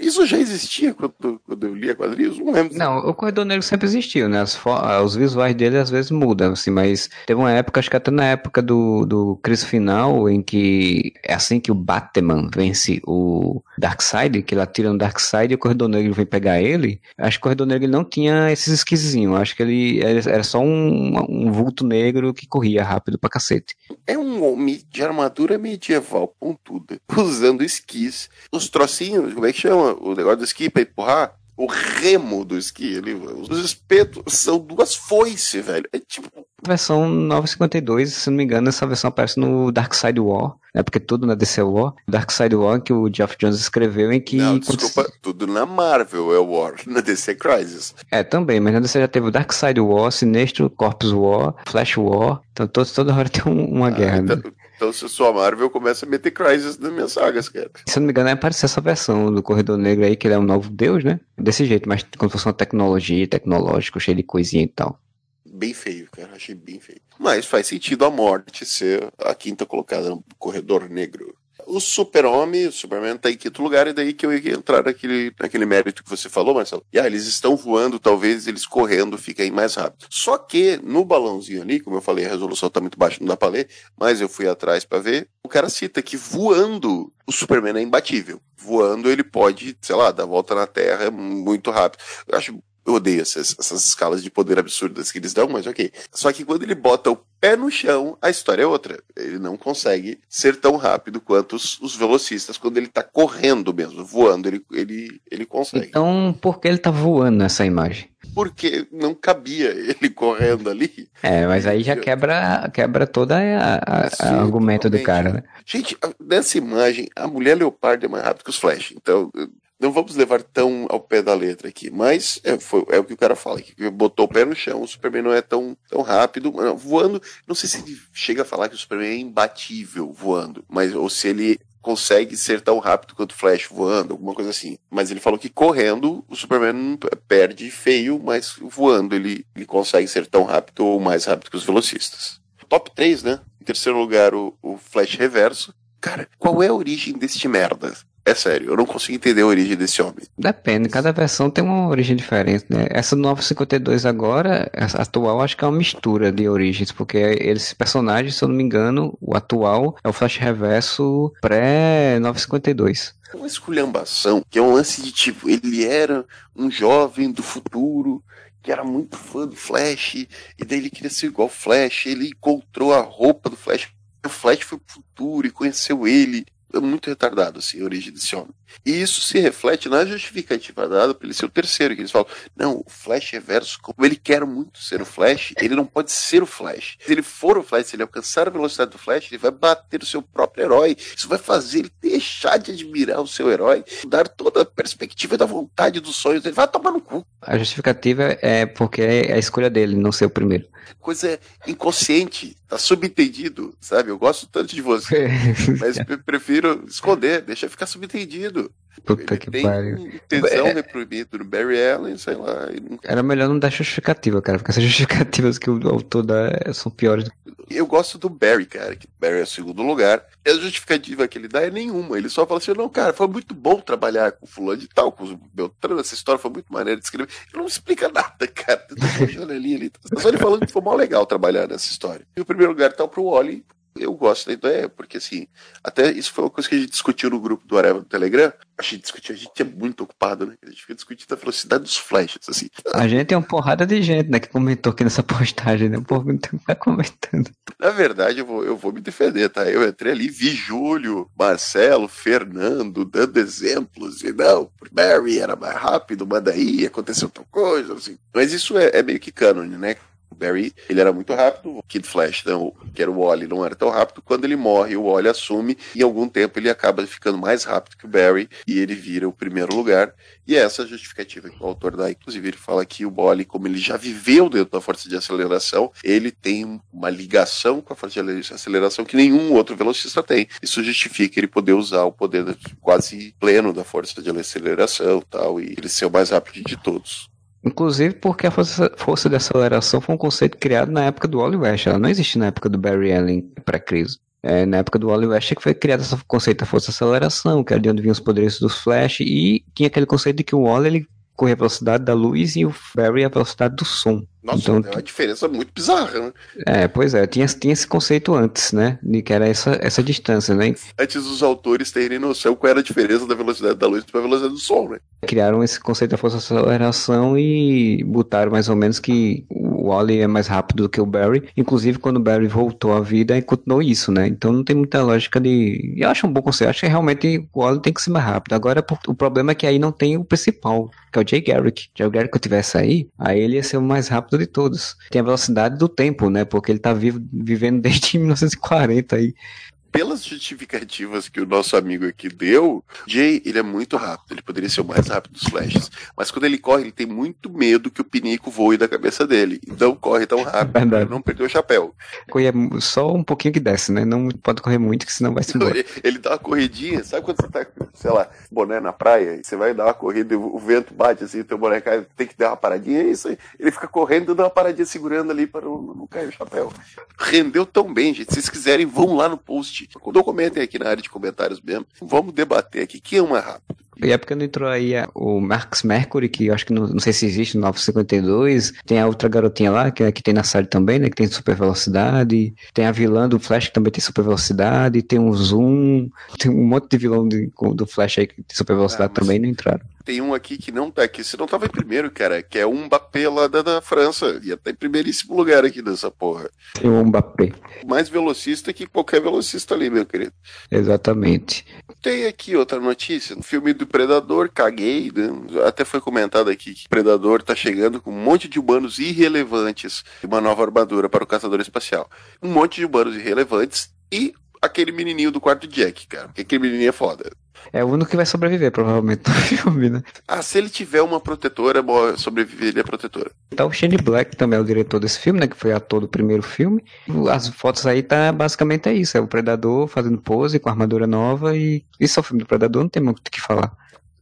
Speaker 2: Isso já existia quando, quando eu lia quadrinhos? Não lembro.
Speaker 1: Não, o Corredor Negro sempre existiu, né? As, os visuais dele às vezes mudam, assim, mas teve uma época, acho que até na época do, do Crise Final, em que é assim que o Batman vence o Darkseid, que ele atira no Darkseid e o Corredor Negro vem pegar ele. Acho que o Corredor Negro não tinha esses esquisinhos. Acho que ele era só um, um vulto negro que corria rápido pra cacete.
Speaker 2: É um homem de armadura medieval pontuda, usando esquis. Os trocinhos, como é que chama? O negócio do esqui pra empurrar? O remo do esqui ali. Os espetos são duas foices, velho. É tipo.
Speaker 1: Versão 952, se não me engano, essa versão aparece no Dark Side War, né? Porque tudo na DC é War. Dark Side War que o Geoff Jones escreveu em que.
Speaker 2: Não, desculpa, tudo na Marvel é War, [LAUGHS] na DC Crisis.
Speaker 1: É, também, mas na DC já teve o Dark Side War, Sinestro, Corpus War, Flash War. Então todos, toda hora tem um, uma ah, guerra.
Speaker 2: Então,
Speaker 1: né?
Speaker 2: Então, se a sua Marvel começa a meter Crisis nas minhas sagas, cara.
Speaker 1: Se eu não me engano, é parecer essa versão do Corredor Negro aí, que ele é um novo deus, né? Desse jeito, mas como se fosse uma tecnologia, tecnológico, cheio de coisinha e tal.
Speaker 2: Bem feio, cara. Achei bem feio. Mas faz sentido a morte ser a quinta colocada no Corredor Negro. O Super-Homem, o Superman tá em quinto lugar, e daí que eu ia entrar naquele, naquele mérito que você falou, Marcelo. E ah, eles estão voando, talvez eles correndo fiquem mais rápido. Só que no balãozinho ali, como eu falei, a resolução tá muito baixa, não dá pra ler, mas eu fui atrás para ver. O cara cita que voando o Superman é imbatível. Voando ele pode, sei lá, dar volta na Terra muito rápido. Eu acho eu odeio essas, essas escalas de poder absurdas que eles dão, mas ok. Só que quando ele bota o pé no chão, a história é outra. Ele não consegue ser tão rápido quanto os, os velocistas quando ele tá correndo mesmo, voando, ele, ele, ele consegue.
Speaker 1: Então, por que ele tá voando nessa imagem?
Speaker 2: Porque não cabia ele correndo ali.
Speaker 1: É, mas aí já quebra, quebra todo o argumento do cara, né?
Speaker 2: Gente, nessa imagem, a mulher leopardo é mais rápida que os Flash. Então, não vamos levar tão ao pé da letra aqui, mas é, foi, é o que o cara fala, que botou o pé no chão, o Superman não é tão, tão rápido, voando, não sei se ele chega a falar que o Superman é imbatível voando, mas ou se ele consegue ser tão rápido quanto o Flash voando, alguma coisa assim. Mas ele falou que correndo o Superman perde feio, mas voando ele, ele consegue ser tão rápido ou mais rápido que os velocistas. Top 3, né? Em terceiro lugar, o, o Flash Reverso. Cara, qual é a origem deste merda? É sério, eu não consigo entender a origem desse homem.
Speaker 1: Depende, cada versão tem uma origem diferente, né? Essa 952 agora, essa atual, acho que é uma mistura de origens, porque esse personagem, se eu não me engano, o atual é o Flash Reverso pré-952
Speaker 2: uma esculhambação, que é um lance de tipo, ele era um jovem do futuro que era muito fã do Flash, e daí ele queria ser igual ao Flash, ele encontrou a roupa do Flash, o Flash foi pro futuro e conheceu ele, muito retardado, assim, a origem desse homem. E isso se reflete na justificativa dada para ele ser o terceiro, que eles falam, não, o Flash Reverso, como ele quer muito ser o Flash, ele não pode ser o Flash. Se ele for o Flash, se ele alcançar a velocidade do Flash, ele vai bater o seu próprio herói. Isso vai fazer ele deixar de admirar o seu herói, dar toda a perspectiva da vontade dos sonhos Ele Vai tomar no cu.
Speaker 1: A justificativa é porque é a escolha dele, não ser o primeiro.
Speaker 2: Coisa inconsciente, tá subentendido, sabe? Eu gosto tanto de você, [LAUGHS] mas prefiro esconder, deixa ficar subentendido.
Speaker 1: Puta que pariu.
Speaker 2: Tesão é... reprimido no Barry Allen, sei lá.
Speaker 1: Era melhor não dar justificativa, cara, porque essas [LAUGHS] justificativas que o autor dá são piores.
Speaker 2: Eu gosto do Barry, cara, que Barry é o segundo lugar. E a justificativa que ele dá é nenhuma. Ele só fala assim: não, cara, foi muito bom trabalhar com fulano de tal, com o Beltrano, essa história foi muito maneira de escrever. Ele não explica nada, cara. [LAUGHS] ali, ali. Só ele falando que foi mal legal trabalhar nessa história. E o primeiro lugar tá pro Wally, eu gosto da ideia, porque assim, até isso foi uma coisa que a gente discutiu no grupo do Areva do Telegram. A gente discutiu, a gente é muito ocupado, né? A gente fica discutindo a velocidade dos flashes, assim.
Speaker 1: A gente é uma porrada de gente, né, que comentou aqui nessa postagem, né? O povo não tá comentando.
Speaker 2: Na verdade, eu vou, eu vou me defender, tá? Eu entrei ali, vi Júlio, Marcelo, Fernando dando exemplos, e não, Barry era mais rápido, mas daí aconteceu tal coisa, assim. Mas isso é, é meio que canon, né? O Barry, ele era muito rápido, o Kid Flash, não, que era o Wally, não era tão rápido. Quando ele morre, o Wally assume e em algum tempo ele acaba ficando mais rápido que o Barry e ele vira o primeiro lugar. E é essa justificativa que o autor dá. Inclusive, ele fala que o Wally, como ele já viveu dentro da força de aceleração, ele tem uma ligação com a força de aceleração que nenhum outro velocista tem. Isso justifica ele poder usar o poder quase pleno da força de aceleração tal, e ele ser o mais rápido de todos.
Speaker 1: Inclusive porque a força, de aceleração foi um conceito criado na época do Wally West. Ela não existe na época do Barry Allen pré-crise. É, na época do Wally West que foi criado esse conceito da força de aceleração, que era de onde vinham os poderes dos Flash, e tinha aquele conceito de que o Wally ele corria a velocidade da luz e o Barry a velocidade do som.
Speaker 2: Nossa, então, é uma diferença muito bizarra, né?
Speaker 1: É, pois é, tinha, tinha esse conceito antes, né? De que era essa, essa distância, né?
Speaker 2: Antes dos autores terem noção qual era a diferença da velocidade da luz para a velocidade do som, né?
Speaker 1: Criaram esse conceito da força de aceleração e botaram mais ou menos que o Wally é mais rápido do que o Barry. Inclusive, quando o Barry voltou à vida, continuou isso, né? Então não tem muita lógica de. Eu acho um bom conceito. Acho que realmente o Wally tem que ser mais rápido. Agora, o problema é que aí não tem o principal, que é o Jay Garrick. Se o Garrick tivesse aí, aí ele ia ser o mais rápido de todos. Tem a velocidade do tempo, né? Porque ele tá vivo, vivendo desde [LAUGHS] 1940 aí.
Speaker 2: Pelas justificativas que o nosso amigo aqui deu, Jay, ele é muito rápido, ele poderia ser o mais rápido dos flashes. Mas quando ele corre, ele tem muito medo que o pinico voe da cabeça dele. Então corre tão rápido pra não perder o chapéu.
Speaker 1: Corre só um pouquinho que desce, né? Não pode correr muito, que senão vai se embora.
Speaker 2: Ele, ele dá uma corridinha, sabe quando você tá, sei lá, boné na praia, e você vai dar uma corrida e o vento bate assim, o teu boné cai, tem que dar uma paradinha, é isso aí. Ele fica correndo e dá uma paradinha segurando ali para não, não cair o chapéu. Rendeu tão bem, gente. Se vocês quiserem, vão lá no post. Quando eu comentem aqui na área de comentários mesmo, vamos debater aqui quem é o mais rápido.
Speaker 1: E é porque não entrou aí o Max Mercury, que eu acho que não, não sei se existe no 952. Tem a outra garotinha lá, que, que tem na série também, né? Que tem super velocidade. Tem a vilã do Flash, que também tem super velocidade. Tem um Zoom. Tem um monte de vilão de, do Flash aí que tem super velocidade ah, também, não entraram.
Speaker 2: Tem um aqui que não tá aqui, você não tava em primeiro, cara, que é um Mbappé lá da, da França. Ia estar tá em primeiríssimo lugar aqui dessa porra.
Speaker 1: Tem um Mbappé.
Speaker 2: Mais velocista que qualquer velocista ali, meu querido.
Speaker 1: Exatamente.
Speaker 2: Tem aqui outra notícia. No filme do Predador, caguei, né? até foi comentado aqui que o Predador tá chegando com um monte de humanos irrelevantes e uma nova armadura para o caçador espacial. Um monte de humanos irrelevantes e aquele menininho do quarto Jack, cara. Porque aquele menininho é foda.
Speaker 1: É o único que vai sobreviver, provavelmente, no [LAUGHS] filme, né?
Speaker 2: Ah, se ele tiver uma protetora, sobreviver ele é protetora.
Speaker 1: Tá o Shane Black também é o diretor desse filme, né? Que foi ator do primeiro filme. As fotos aí tá basicamente é isso. É o Predador fazendo pose com armadura nova e isso é o filme do Predador, não tem muito o que falar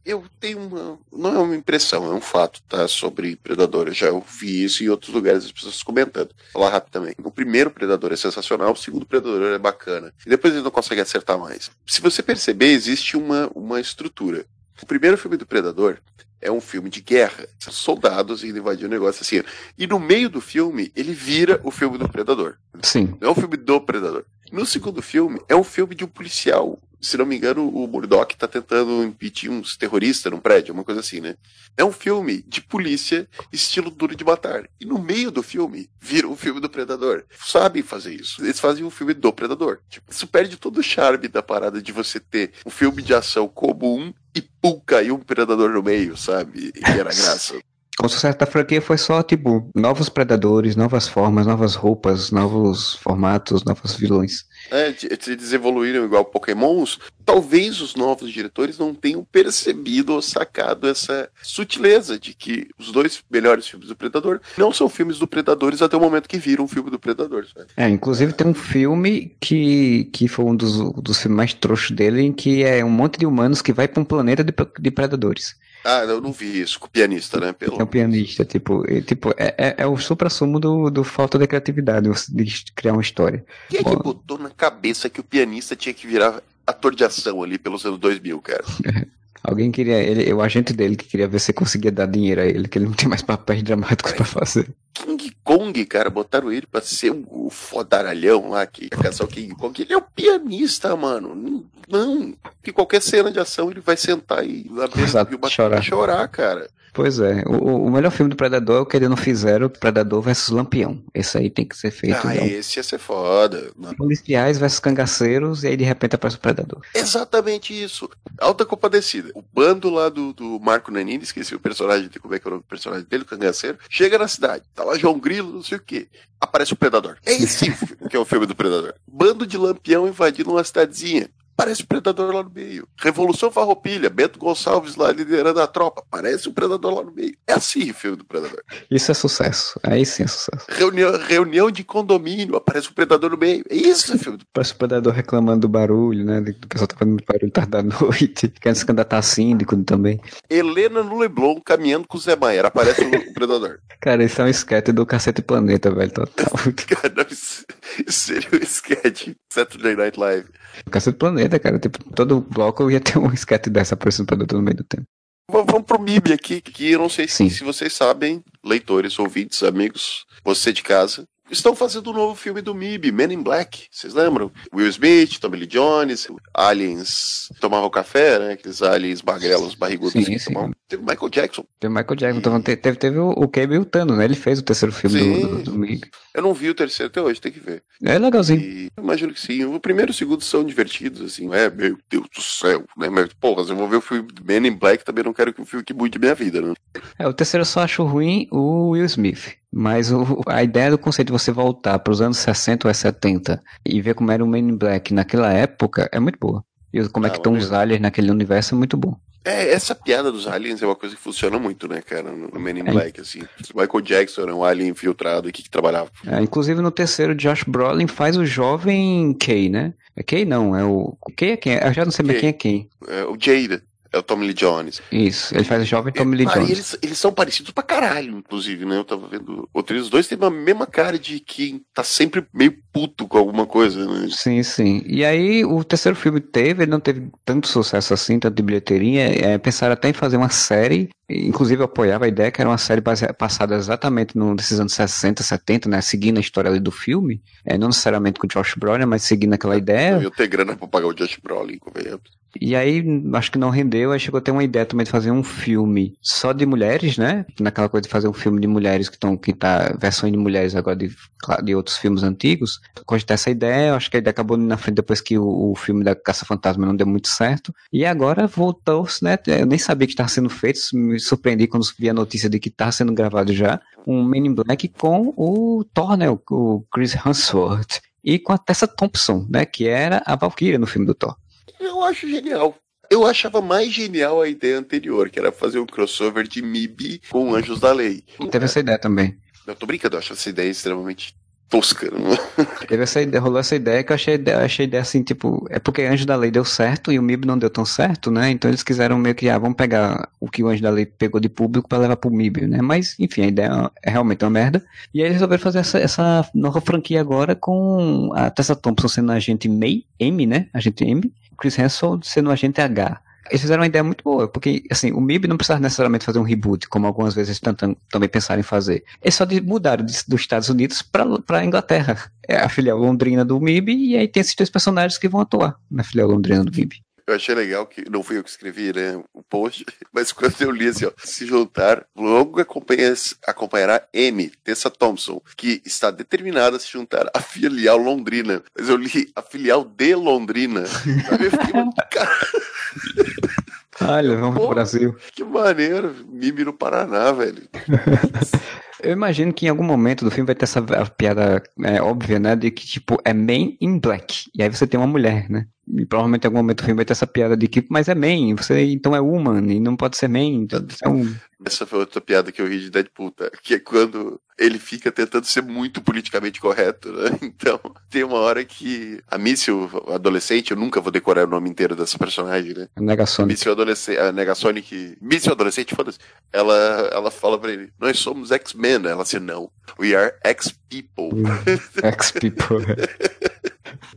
Speaker 2: eu tenho uma. Não é uma impressão, é um fato, tá? Sobre Predador. Eu já ouvi isso em outros lugares, as pessoas comentando. Vou falar rapidamente. O primeiro Predador é sensacional, o segundo Predador é bacana. E depois ele não consegue acertar mais. Se você perceber, existe uma, uma estrutura. O primeiro filme do Predador é um filme de guerra. Soldados indo invadir o um negócio assim. E no meio do filme, ele vira o filme do Predador.
Speaker 1: Sim.
Speaker 2: Não é um filme do Predador. No segundo filme, é um filme de um policial se não me engano, o Murdoch tá tentando impedir uns terroristas num prédio, uma coisa assim, né? É um filme de polícia, estilo duro de matar. E no meio do filme, vira um filme do Predador. Sabem fazer isso. Eles fazem um filme do Predador. Tipo, isso perde todo o charme da parada de você ter um filme de ação comum e pum, caiu um predador no meio, sabe? E era [LAUGHS] graça.
Speaker 1: O sucesso da franquia foi só, tipo, novos predadores, novas formas, novas roupas, novos formatos, novos vilões.
Speaker 2: É, eles evoluíram igual Pokémons. Talvez os novos diretores não tenham percebido ou sacado essa sutileza de que os dois melhores filmes do Predador não são filmes do Predadores até o momento que viram um filme do Predador. Sabe?
Speaker 1: É, inclusive tem um filme que, que foi um dos, dos filmes mais trouxos dele, em que é um monte de humanos que vai para um planeta de, de predadores.
Speaker 2: Ah, eu não vi isso, com o pianista, né? Pelo...
Speaker 1: É o pianista, tipo, é, tipo é, é, é o supra-sumo do, do falta de criatividade, de criar uma história.
Speaker 2: Quem é que botou na cabeça que o pianista tinha que virar ator de ação ali pelos anos 2000, cara? [LAUGHS]
Speaker 1: Alguém queria, ele, o agente dele que queria ver se conseguia dar dinheiro a ele, que ele não tem mais papéis dramáticos para fazer.
Speaker 2: King Kong, cara, botaram ele pra ser o, fodaralhão lá que ia caçar o King Kong. Ele é o pianista, mano. Não, que qualquer cena de ação ele vai sentar e mesa
Speaker 1: e chorar.
Speaker 2: chorar, cara.
Speaker 1: Pois é, o, o, melhor filme do Predador é o que eles não fizeram, Predador versus Lampião. Esse aí tem que ser feito.
Speaker 2: Ah, então. esse ia ser foda.
Speaker 1: Mano. Policiais versus cangaceiros, e aí de repente aparece o Predador.
Speaker 2: Exatamente isso. Alta compadecida. O bando lá do, do Marco Nanini, esqueci o personagem, como é que é o nome do personagem dele, o cangaceiro, chega na cidade. Tá lá João Grilo, não sei o quê. Aparece o Predador. É esse [LAUGHS] que é o filme do Predador. Bando de lampião invadindo uma cidadezinha. Parece o Predador lá no meio. Revolução Farroupilha, Bento Gonçalves lá liderando a tropa. Parece o Predador lá no meio. É assim o filme do Predador.
Speaker 1: Isso é sucesso. Aí sim é sucesso.
Speaker 2: Reunião, reunião de condomínio, aparece o Predador no meio. É isso o filme do
Speaker 1: Parece o Predador reclamando do barulho, né? O pessoal tá fazendo barulho tarde da noite. [LAUGHS] Querendo se candidatar a síndico também.
Speaker 2: Helena no Leblon caminhando com o Zé Maier. Aparece o [LAUGHS] Predador.
Speaker 1: Cara, isso é um esquete do Cacete Planeta, velho. [LAUGHS] Total.
Speaker 2: Cara, isso seria um esquete Saturday Night Live.
Speaker 1: Cacete Planeta, cara. Tipo, todo bloco ia ter um esquete dessa aparecendo pra no meio do tempo.
Speaker 2: Vamos pro MIB aqui, que eu não sei se, se vocês sabem, leitores, ouvintes, amigos, você de casa, estão fazendo um novo filme do MIB, Men in Black. Vocês lembram? Will Smith, Tommy Lee Jones, aliens tomavam café, né? Aqueles aliens magrelos, barrigudos. Sim, sim. Tomavam... Teve Michael Jackson.
Speaker 1: Teve Michael Jackson. Então, teve, teve o, o Cable e o Tano, né? Ele fez o terceiro filme sim. do, do, do MIB.
Speaker 2: Eu não vi o terceiro até hoje, tem que ver.
Speaker 1: É legalzinho.
Speaker 2: E imagino que sim. O primeiro e o segundo são divertidos, assim. É, meu Deus do céu, né? Mas, porra, se eu vou ver o filme Men in Black, também não quero que o filme que mude minha vida, né?
Speaker 1: É, o terceiro eu só acho ruim o Will Smith. Mas o, a ideia do conceito de você voltar para os anos 60 ou 70 e ver como era o Men in Black naquela época é muito boa. E como é que estão os aliens naquele universo é muito bom.
Speaker 2: É, essa piada dos aliens é uma coisa que funciona muito, né, cara, no Men in é. Black, assim. Michael Jackson é um alien infiltrado aqui que trabalhava.
Speaker 1: É, inclusive no terceiro, Josh Brolin faz o jovem Kay, né? É Kay não, é o... Kay é quem? Eu já não sei bem quem é quem.
Speaker 2: É o Jada. É o Tommy Lee Jones.
Speaker 1: Isso, ele faz o jovem Tommy Lee Jones.
Speaker 2: Eles, eles são parecidos pra caralho, inclusive, né? Eu tava vendo. Os dois têm a mesma cara de quem tá sempre meio puto com alguma coisa, né?
Speaker 1: Sim, sim. E aí, o terceiro filme teve, ele não teve tanto sucesso assim, tanto de bilheteria. É, pensaram até em fazer uma série. Inclusive, eu apoiava a ideia que era uma série passada exatamente nesses anos 60, 70, né? Seguindo a história ali do filme. É, não necessariamente com o Josh Brolin, mas seguindo aquela ideia.
Speaker 2: Eu ter grana pra pagar o Josh Brolin, convenhamos.
Speaker 1: E aí, acho que não rendeu, aí chegou a ter uma ideia também de fazer um filme só de mulheres, né? Naquela coisa de fazer um filme de mulheres que estão, que tá, versões de mulheres agora de, de outros filmes antigos. Cogitar essa ideia, acho que a ideia acabou na frente depois que o, o filme da Caça Fantasma não deu muito certo. E agora voltou, né? Eu nem sabia que estava sendo feito, me surpreendi quando vi a notícia de que estava sendo gravado já. Um Men in Black com o Thor, né? O, o Chris Hemsworth. E com a Tessa Thompson, né? Que era a Valkyria no filme do Thor
Speaker 2: eu acho genial. Eu achava mais genial a ideia anterior, que era fazer um crossover de MIB com Anjos da Lei.
Speaker 1: Teve essa ideia também.
Speaker 2: Eu tô brincando, eu acho essa ideia extremamente tosca. Não?
Speaker 1: É? [LAUGHS] Teve essa ideia, rolou essa ideia que eu achei, achei ideia assim, tipo, é porque Anjo da Lei deu certo e o MIB não deu tão certo, né? Então eles quiseram meio que, ah, vamos pegar o que o Anjo da Lei pegou de público para levar pro MIB, né? Mas, enfim, a ideia é realmente uma merda. E aí eles resolveram fazer essa, essa nova franquia agora com a Tessa Thompson sendo a agente May, M, né? Agente M, Chris Hansen sendo o agente H. Eles fizeram uma ideia muito boa, porque assim, o MIB não precisava necessariamente fazer um reboot, como algumas vezes tentam também pensar em fazer. Eles só mudaram dos Estados Unidos para a Inglaterra. É a filial londrina do MIB, e aí tem esses dois personagens que vão atuar na filial londrina do MIB.
Speaker 2: Eu achei legal que não fui eu que escrevi, né, o post, [LAUGHS] mas quando eu li assim, ó, se juntar, logo acompanha, acompanhará M, Tessa Thompson, que está determinada a se juntar à filial londrina. Mas eu li a filial de Londrina. Eu fiquei, [LAUGHS] cara...
Speaker 1: Olha, vamos Pô, pro Brasil.
Speaker 2: Que maneiro, Mimi no Paraná, velho. [LAUGHS]
Speaker 1: Eu imagino que em algum momento do filme vai ter essa piada é, óbvia, né? De que, tipo, é Man in Black. E aí você tem uma mulher, né? E provavelmente em algum momento do filme vai ter essa piada de que, mas é Man, você então é woman, e não pode ser Man, então é um.
Speaker 2: Essa foi outra piada que eu ri de Deadpool, tá? Que é quando ele fica tentando ser muito politicamente correto, né? [LAUGHS] Então, tem uma hora que a Míssil adolescente, eu nunca vou decorar o nome inteiro dessa personagem, né?
Speaker 1: A Negasonic.
Speaker 2: Míssil adolescente, a Negasonic, Míssil adolescente, foda-se. Ela, ela fala pra ele, nós somos X-Men. Ela assim, não, we are X-People.
Speaker 1: X-People.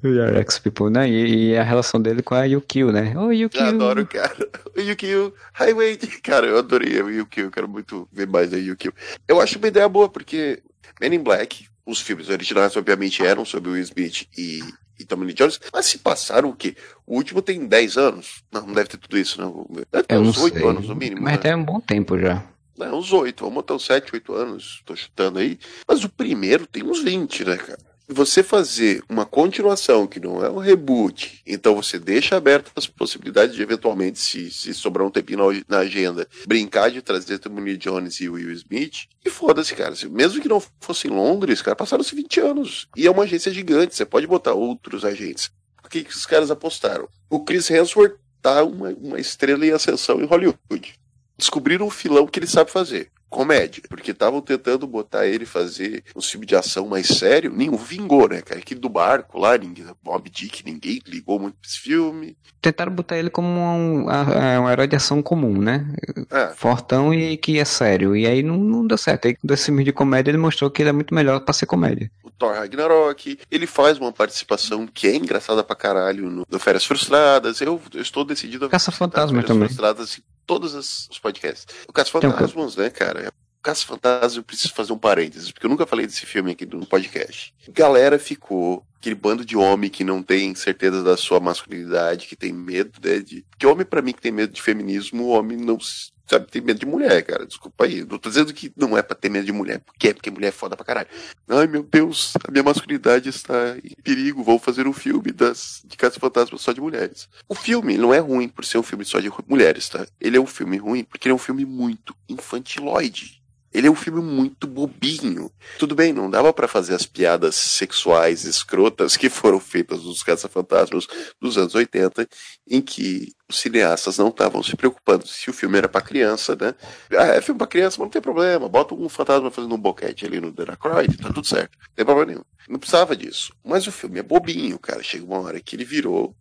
Speaker 1: We are X-People, [LAUGHS] né? E, e, a relação dele com a Yukio, né?
Speaker 2: Oh, Yukio. Eu adoro, cara. O Yukio, Highway. Cara, eu adorei o Yukio, eu quero muito ver mais a Yukio. Eu acho uma ideia boa, porque Men in Black, os filmes originais, obviamente, eram sobre Will Smith e, e Tommy Lee Jones, mas se passaram o quê? O último tem 10 anos? Não, não deve ter tudo isso, não. Deve ter uns 8 anos, no mínimo.
Speaker 1: Mas né? tem um bom tempo já.
Speaker 2: É, uns 8, vamos botar uns 7, 8 anos, tô chutando aí. Mas o primeiro tem uns 20, né, cara? você fazer uma continuação que não é um reboot, então você deixa abertas as possibilidades de eventualmente, se, se sobrar um tempinho na, na agenda, brincar de trazer Tony Jones e Will Smith, e foda-se, cara. Mesmo que não fosse em Londres, cara, passaram-se 20 anos. E é uma agência gigante, você pode botar outros agentes. O que, que os caras apostaram? O Chris Hemsworth tá uma, uma estrela em ascensão em Hollywood. Descobriram o filão que ele sabe fazer comédia, porque estavam tentando botar ele fazer um filme de ação mais sério, nenhum vingou, né, cara? Aquele do barco lá, ninguém, Bob Dick, ninguém ligou muito pra esse filme.
Speaker 1: Tentaram botar ele como um, um herói de ação comum, né? É. Fortão e que é sério. E aí não, não deu certo. Aí, desse filme de comédia, ele mostrou que ele é muito melhor pra ser comédia.
Speaker 2: O Thor Ragnarok, ele faz uma participação que é engraçada pra caralho no, no Férias Frustradas. Eu, eu estou decidido a
Speaker 1: Caça Fantasma também.
Speaker 2: Frustradas todos os podcasts. O Caça Fantasmas, né, cara? Caça Fantasma, eu preciso fazer um parênteses, porque eu nunca falei desse filme aqui no podcast. Galera ficou, aquele bando de homem que não tem certeza da sua masculinidade, que tem medo, né, de... Porque homem, para mim, que tem medo de feminismo, o homem não sabe, tem medo de mulher, cara. Desculpa aí. Não tô dizendo que não é pra ter medo de mulher. Porque é porque mulher é foda pra caralho. Ai, meu Deus, a minha masculinidade está em perigo. Vou fazer um filme das, de Caça Fantasma só de mulheres. O filme não é ruim por ser um filme só de mulheres, tá? Ele é um filme ruim porque ele é um filme muito infantiloide. Ele é um filme muito bobinho. Tudo bem, não dava para fazer as piadas sexuais escrotas que foram feitas nos Caça-Fantasmas dos anos 80, em que os cineastas não estavam se preocupando se o filme era para criança, né? Ah, é filme para criança, mas não tem problema. Bota um fantasma fazendo um boquete ali no Delacroix, tá tudo certo. Não tem problema nenhum. Não precisava disso. Mas o filme é bobinho, cara. Chega uma hora que ele virou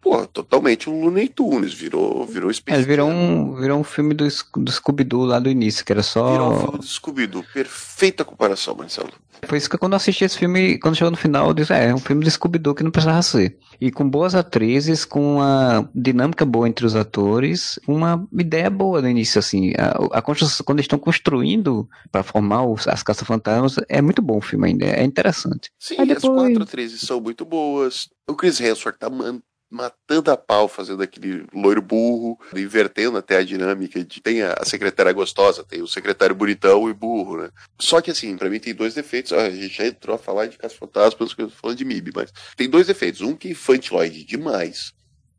Speaker 2: pô, totalmente um Looney Tunes, virou, virou
Speaker 1: Space é, virou um, virou um filme do, do Scooby-Doo lá do início, que era só...
Speaker 2: Virou um filme do Scooby-Doo, perfeita comparação, Marcelo.
Speaker 1: Foi isso que quando eu assisti esse filme, quando chegou no final, eu disse, é, é um filme do Scooby-Doo que não precisava ser. E com boas atrizes, com uma dinâmica boa entre os atores, uma ideia boa no início, assim. A, a construção, quando eles estão construindo para formar os, as caça-fantasmas, é muito bom o filme ainda, é interessante.
Speaker 2: Sim, depois... as quatro atrizes são muito boas. O Chris Hemsworth tá matando a pau, fazendo aquele loiro burro, invertendo até a dinâmica de tem a secretária gostosa, tem o secretário bonitão e burro, né? Só que assim, para mim tem dois defeitos. A gente já entrou a falar de Caça Fantasmas, falando de MIB, mas tem dois defeitos. Um que é infantiloide demais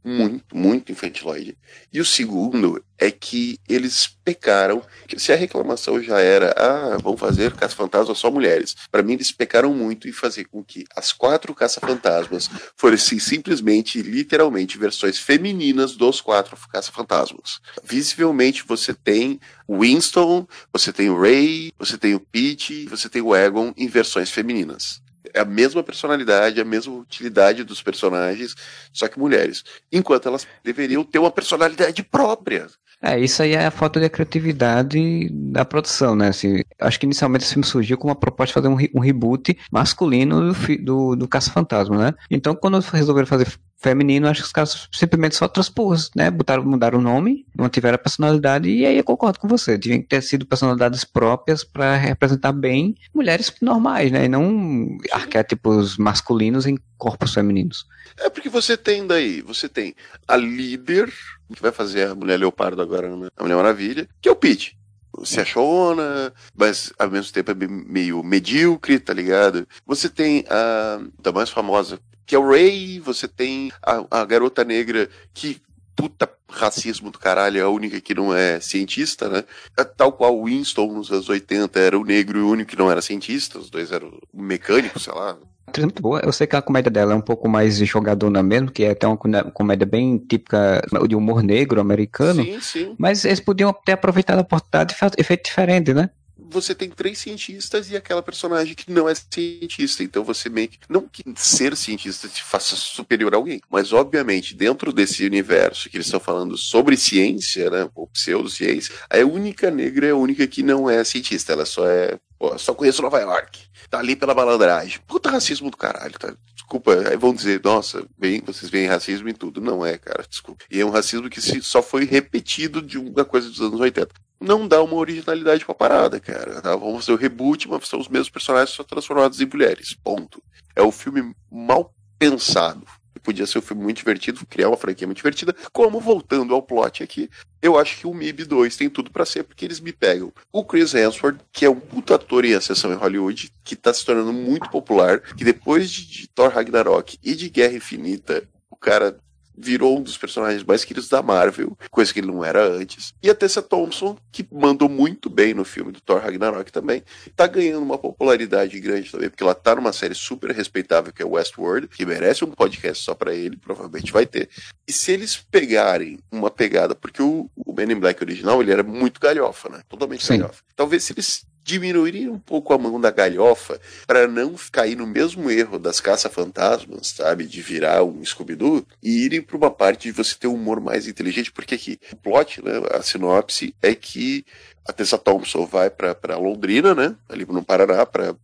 Speaker 2: muito, muito infantiloide. E o segundo é que eles pecaram, que se a reclamação já era, ah, vão fazer caça-fantasmas só mulheres. Para mim, eles pecaram muito em fazer com que as quatro caça-fantasmas fossem simplesmente, literalmente, versões femininas dos quatro caça-fantasmas. Visivelmente, você tem Winston, você tem o Ray, você tem o Pete, você tem o Egon em versões femininas. É a mesma personalidade, a mesma utilidade dos personagens, só que mulheres. Enquanto elas deveriam ter uma personalidade própria.
Speaker 1: É, isso aí é a falta de criatividade da produção, né? Assim, acho que inicialmente esse filme surgiu com uma proposta de fazer um, re um reboot masculino do, do, do Caça-Fantasma, né? Então, quando resolveram fazer feminino, acho que os caras simplesmente só transpôs, né? Botaram, mudaram o nome, mantiveram a personalidade, e aí eu concordo com você. Que ter sido personalidades próprias para representar bem mulheres normais, né? E não arquétipos masculinos em corpos femininos.
Speaker 2: É porque você tem daí, você tem a líder, que vai fazer a Mulher Leopardo agora, né? a Mulher Maravilha, que é o Pete se achona, mas ao mesmo tempo é meio medíocre, tá ligado? Você tem a da mais famosa que é o Ray, você tem a, a garota negra que puta racismo do caralho, é a única que não é cientista, né? É tal qual o Winston nos anos 80 era o negro e o único que não era cientista, os dois eram mecânicos, sei lá.
Speaker 1: É muito boa. Eu sei que a comédia dela é um pouco mais jogadona mesmo, que é até uma comédia bem típica de humor negro americano.
Speaker 2: Sim, sim.
Speaker 1: Mas eles podiam ter aproveitado a oportunidade e feito diferente, né?
Speaker 2: Você tem três cientistas e aquela personagem que não é cientista. Então você meio que. Não que ser cientista te faça superior a alguém, mas obviamente, dentro desse universo que eles estão falando sobre ciência, né? Ou pseudociência, a única negra é a única que não é cientista. Ela só é. Pô, só conheço Nova York. Tá ali pela malandragem. Puta racismo do caralho, tá? Desculpa, aí vão dizer, nossa, bem, vocês veem racismo em tudo. Não é, cara, desculpa. E é um racismo que só foi repetido de uma coisa dos anos 80 não dá uma originalidade pra parada, cara. Tá? Vamos fazer o reboot, mas são os mesmos personagens só transformados em mulheres. Ponto. É um filme mal pensado. Podia ser um filme muito divertido, criar uma franquia muito divertida. Como, voltando ao plot aqui, eu acho que o MIB 2 tem tudo para ser, porque eles me pegam o Chris Hemsworth, que é um puta ator em ascensão em Hollywood, que tá se tornando muito popular, que depois de, de Thor Ragnarok e de Guerra Infinita, o cara virou um dos personagens mais queridos da Marvel, coisa que ele não era antes. E a Tessa Thompson, que mandou muito bem no filme do Thor Ragnarok também, tá ganhando uma popularidade grande também, porque ela tá numa série super respeitável que é Westworld, que merece um podcast só para ele, provavelmente vai ter. E se eles pegarem uma pegada, porque o, o Men in Black original, ele era muito galhofa, né? Totalmente Sim. galhofa. Talvez se eles diminuírem um pouco a mão da galhofa para não cair no mesmo erro das caça-fantasmas, sabe? De virar um Scooby-Doo e irem para uma parte de você ter um humor mais inteligente, porque aqui o plot, né, a sinopse é que a Tessa Thompson vai para Londrina, né? Ali no Paraná, para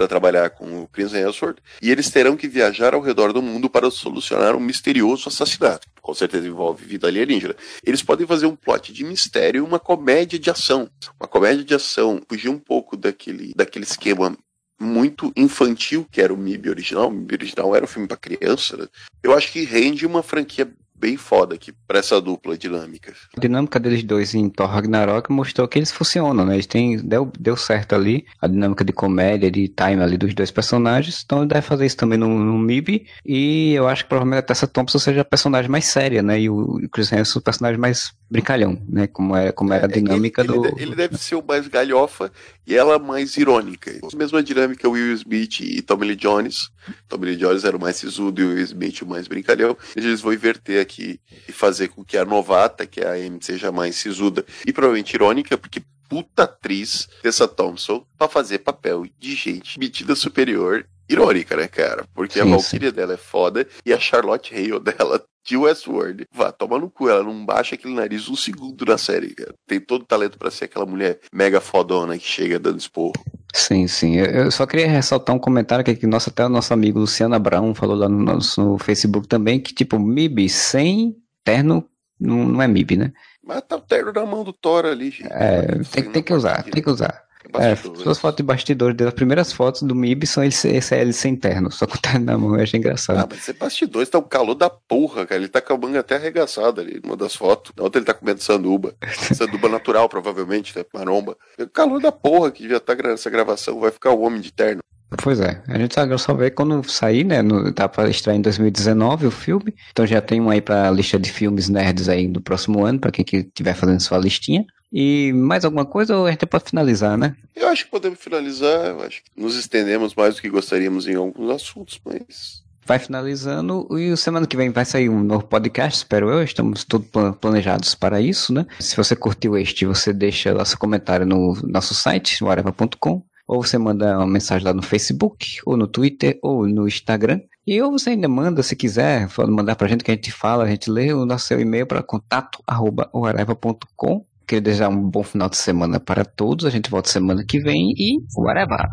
Speaker 2: para trabalhar com o Chris Hemsworth, e eles terão que viajar ao redor do mundo para solucionar um misterioso assassinato. Com certeza envolve vida alienígena. Eles podem fazer um plot de mistério e uma comédia de ação. Uma comédia de ação, fugir um pouco daquele, daquele esquema muito infantil que era o MIB original. O MIB original era um filme para criança. Né? Eu acho que rende uma franquia bem foda aqui pra essa dupla dinâmica.
Speaker 1: A dinâmica deles dois em Thor Ragnarok mostrou que eles funcionam, né? Eles têm, deu, deu certo ali, a dinâmica de comédia, de time ali dos dois personagens, então ele deve fazer isso também no, no MIB, e eu acho que provavelmente a Tessa Thompson seja a personagem mais séria, né? E o, Chris Hansen o personagem mais brincalhão, né? Como era, como era a é, dinâmica
Speaker 2: ele,
Speaker 1: do.
Speaker 2: Ele, ele, deve ser o mais galhofa e ela mais irônica. A mesma dinâmica Will Smith e Tommy Lee Jones. Tommy Lee Jones era o mais sisudo e o Will Smith o mais brincalhão. Eles vão inverter aqui e fazer com que a novata, que é a Amy, seja mais sisuda e provavelmente irônica, porque puta atriz Tessa Thompson para fazer papel de gente metida superior irônica, né, cara? Porque sim, a Valkyria dela é foda e a Charlotte Hale dela de Westworld. Vá, toma no cu, ela não baixa aquele nariz um segundo na série, cara. Tem todo o talento para ser aquela mulher mega fodona que chega dando esporro.
Speaker 1: Sim, sim. Eu só queria ressaltar um comentário que, que nosso, até o nosso amigo Luciano Abraão falou lá no nosso no Facebook também, que tipo, MIB sem terno não, não é MIB, né?
Speaker 2: Mas tá o terno na mão do Thor ali, gente.
Speaker 1: É, tem, tem que usar, tem que usar. É, suas fotos de bastidores das primeiras fotos do MIB são ele, esse é ele sem terno, só com o terno na mão, eu achei engraçado. Ah,
Speaker 2: mas esse bastidores tá um calor da porra, cara. Ele tá com a manga até arregaçada ali, numa das fotos. Na outra ele tá comendo sanduba. [LAUGHS] sanduba natural, provavelmente, né? Maromba. É o calor da porra que já tá essa gravação, vai ficar o homem de terno.
Speaker 1: Pois é, a gente só vê quando sair, né? No, tá pra estrear em 2019 o filme. Então já tem um aí pra lista de filmes nerds aí do próximo ano, pra quem que estiver fazendo sua listinha. E mais alguma coisa ou a gente pode finalizar, né?
Speaker 2: Eu acho que podemos finalizar. Eu acho que nos estendemos mais do que gostaríamos em alguns assuntos, mas.
Speaker 1: Vai finalizando e semana que vem vai sair um novo podcast, espero eu. Estamos todos planejados para isso, né? Se você curtiu este, você deixa lá seu comentário no nosso site, whatever.com, ou você manda uma mensagem lá no Facebook, ou no Twitter, ou no Instagram. E ou você ainda manda, se quiser, mandar pra gente que a gente fala, a gente lê o nosso e-mail para contato@oreva.com Queria desejar um bom final de semana para todos. A gente volta semana que vem e whatever.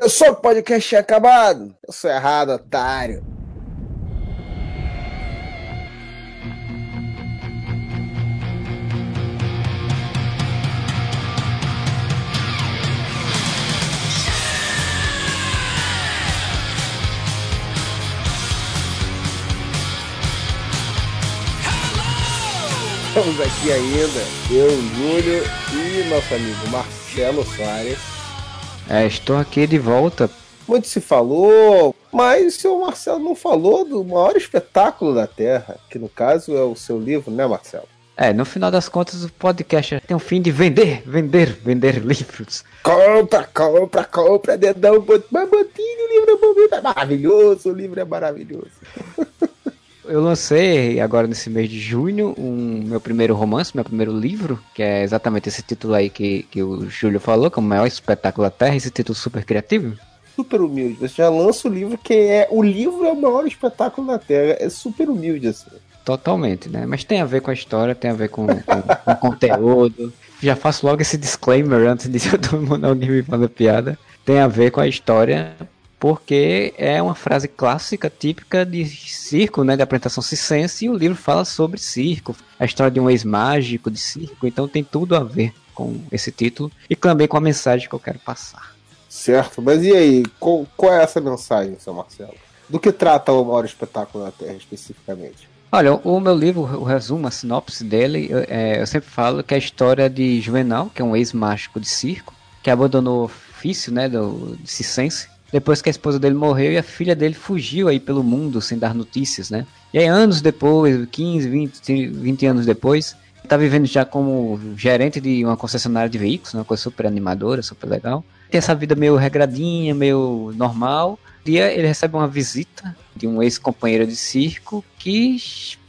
Speaker 3: Eu sou o podcast acabado. Eu sou errado, otário. Estamos aqui ainda, eu, Júlio e nosso amigo Marcelo Soares.
Speaker 1: É, estou aqui de volta.
Speaker 3: Muito se falou, mas o seu Marcelo não falou do maior espetáculo da Terra, que no caso é o seu livro, né, Marcelo?
Speaker 1: É, no final das contas, o podcast tem o fim de vender, vender, vender livros.
Speaker 3: Compra, compra, compra, dedão, mas botinho, o livro é bonito, é maravilhoso, o livro é maravilhoso. [LAUGHS]
Speaker 1: Eu lancei agora nesse mês de junho um meu primeiro romance, meu primeiro livro, que é exatamente esse título aí que, que o Júlio falou, que é o maior espetáculo da Terra, esse título super criativo.
Speaker 3: Super humilde. Você já lança o livro que é. O livro é o maior espetáculo da Terra. É super humilde, assim.
Speaker 1: Totalmente, né? Mas tem a ver com a história, tem a ver com, com, com o conteúdo. Já faço logo esse disclaimer antes de [LAUGHS] todo mundo alguém me fazer piada. Tem a ver com a história, porque é uma frase clássica, típica de circo, né, de apresentação circense, e o livro fala sobre circo, a história de um ex-mágico de circo, então tem tudo a ver com esse título e também com a mensagem que eu quero passar.
Speaker 3: Certo, mas e aí, qual, qual é essa mensagem, seu Marcelo? Do que trata o maior espetáculo da Terra especificamente?
Speaker 1: Olha, o meu livro, o resumo, a sinopse dele, eu, é, eu sempre falo que é a história de Juvenal, que é um ex-mágico de circo, que abandonou o ofício né, do, de circense depois que a esposa dele morreu e a filha dele fugiu aí pelo mundo sem dar notícias, né? E aí anos depois, 15, 20, 20 anos depois, tá vivendo já como gerente de uma concessionária de veículos, né? uma coisa super animadora, super legal. Tem essa vida meio regradinha, meio normal. Um dia ele recebe uma visita de um ex-companheiro de circo que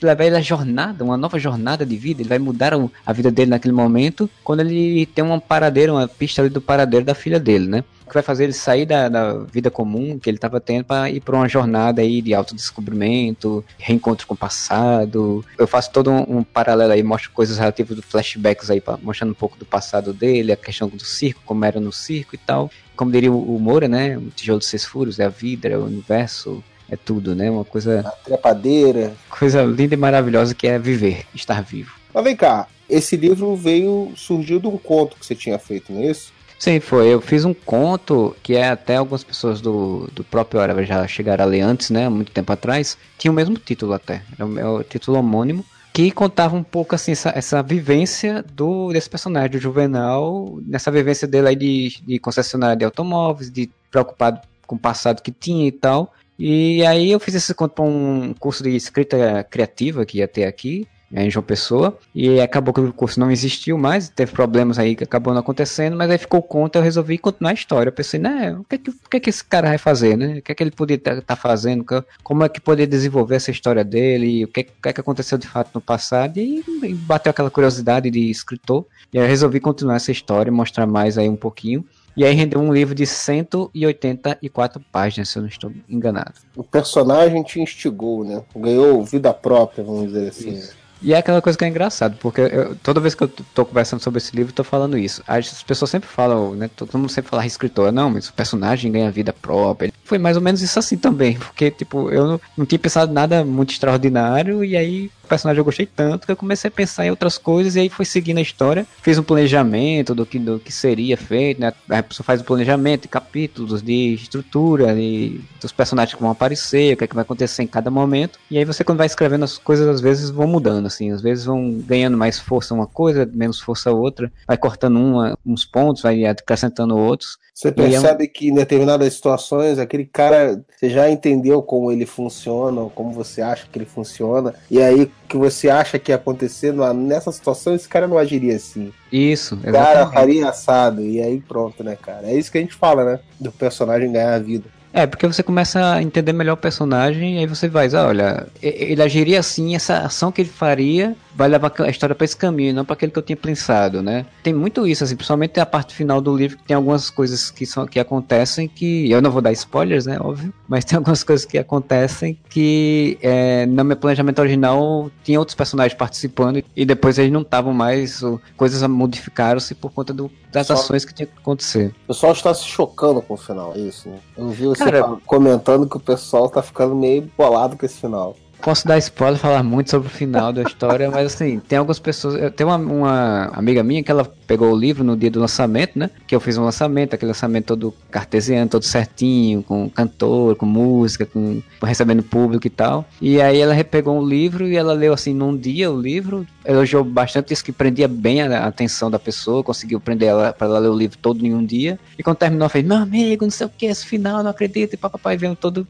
Speaker 1: leva ele a jornada, uma nova jornada de vida. Ele vai mudar a vida dele naquele momento quando ele tem uma paradeira, uma pista ali do paradeiro da filha dele, né? que vai fazer ele sair da, da vida comum que ele estava tendo para ir para uma jornada aí de autodescobrimento, reencontro com o passado. Eu faço todo um, um paralelo aí, mostro coisas relativas do flashbacks aí, pra, mostrando um pouco do passado dele, a questão do circo, como era no circo e tal. Como diria o, Moura, né? O tijolo de seis furos, é a vida, é o universo, é tudo, né? Uma coisa.
Speaker 3: A trepadeira.
Speaker 1: Coisa linda e maravilhosa que é viver, estar vivo.
Speaker 3: Mas vem cá, esse livro veio, surgiu de um conto que você tinha feito, não é isso?
Speaker 1: Sim, foi. Eu fiz um conto que é até algumas pessoas do, do próprio Hora já chegaram a ler antes, né? Muito tempo atrás. Tinha o mesmo título até. Era o meu título homônimo. Que contava um pouco assim essa, essa vivência do, desse personagem, do Juvenal, nessa vivência dele aí de, de concessionária de automóveis, de preocupado com o passado que tinha e tal. E aí eu fiz esse conto para um curso de escrita criativa que ia ter aqui em João Pessoa, e acabou que o curso não existiu mais, teve problemas aí que acabou não acontecendo, mas aí ficou conta, eu resolvi continuar a história. Eu pensei, né, o que é que, o é que esse cara vai fazer, né? O que é que ele podia estar tá, tá fazendo? Como é que poderia desenvolver essa história dele? O que, o que é que aconteceu de fato no passado? E, e bateu aquela curiosidade de escritor. E aí eu resolvi continuar essa história, mostrar mais aí um pouquinho. E aí rendeu um livro de 184 páginas, se eu não estou enganado.
Speaker 3: O personagem te instigou, né? Ganhou vida própria, vamos dizer assim. Isso.
Speaker 1: E é aquela coisa que é engraçado, porque eu, toda vez que eu tô conversando sobre esse livro, eu tô falando isso. As pessoas sempre falam, né? Todo mundo sempre fala escritor, não, mas o personagem ganha vida própria. Foi mais ou menos isso assim também, porque, tipo, eu não, não tinha pensado nada muito extraordinário, e aí personagem eu gostei tanto que eu comecei a pensar em outras coisas e aí foi seguindo a história. Fiz um planejamento do que, do que seria feito, né? A pessoa faz o um planejamento de capítulos, de estrutura, de, dos personagens que vão aparecer, o que, é que vai acontecer em cada momento. E aí você, quando vai escrevendo as coisas, às vezes vão mudando, assim. Às vezes vão ganhando mais força uma coisa, menos força outra. Vai cortando uma, uns pontos, vai acrescentando outros.
Speaker 3: Você percebe é um... que em determinadas situações, aquele cara, você já entendeu como ele funciona, como você acha que ele funciona, e aí que você acha que ia acontecer nessa situação, esse cara não agiria assim.
Speaker 1: Isso,
Speaker 3: exatamente. Cara faria assado, e aí pronto, né, cara? É isso que a gente fala, né? Do personagem ganhar a vida.
Speaker 1: É, porque você começa a entender melhor o personagem e aí você vai, ah, olha, ele agiria assim, essa ação que ele faria vai levar a história para esse caminho, não para aquele que eu tinha pensado, né? Tem muito isso, assim, principalmente a parte final do livro, que tem algumas coisas que, são, que acontecem que. Eu não vou dar spoilers, né? Óbvio. Mas tem algumas [LAUGHS] coisas que acontecem que é, no meu planejamento original tinha outros personagens participando e depois eles não estavam mais. Coisas modificaram-se por conta do, das ações que tinha que acontecer.
Speaker 3: O pessoal está se chocando com o final, é isso, né? Eu vi você Cara, comentando que o pessoal tá ficando meio bolado com esse final
Speaker 1: posso dar spoiler, falar muito sobre o final da história, mas assim, tem algumas pessoas. Tem uma, uma, amiga minha que ela pegou o livro no dia do lançamento, né? Que eu fiz um lançamento, aquele lançamento todo cartesiano, todo certinho, com cantor, com música, com recebendo público e tal. E aí ela repegou um livro e ela leu assim num dia o livro, elogiou bastante, disse que prendia bem a atenção da pessoa, conseguiu prender ela para ela ler o livro todo em um dia. E quando terminou, fez, meu amigo, não sei o que, esse final, não acredito, e papai vendo todo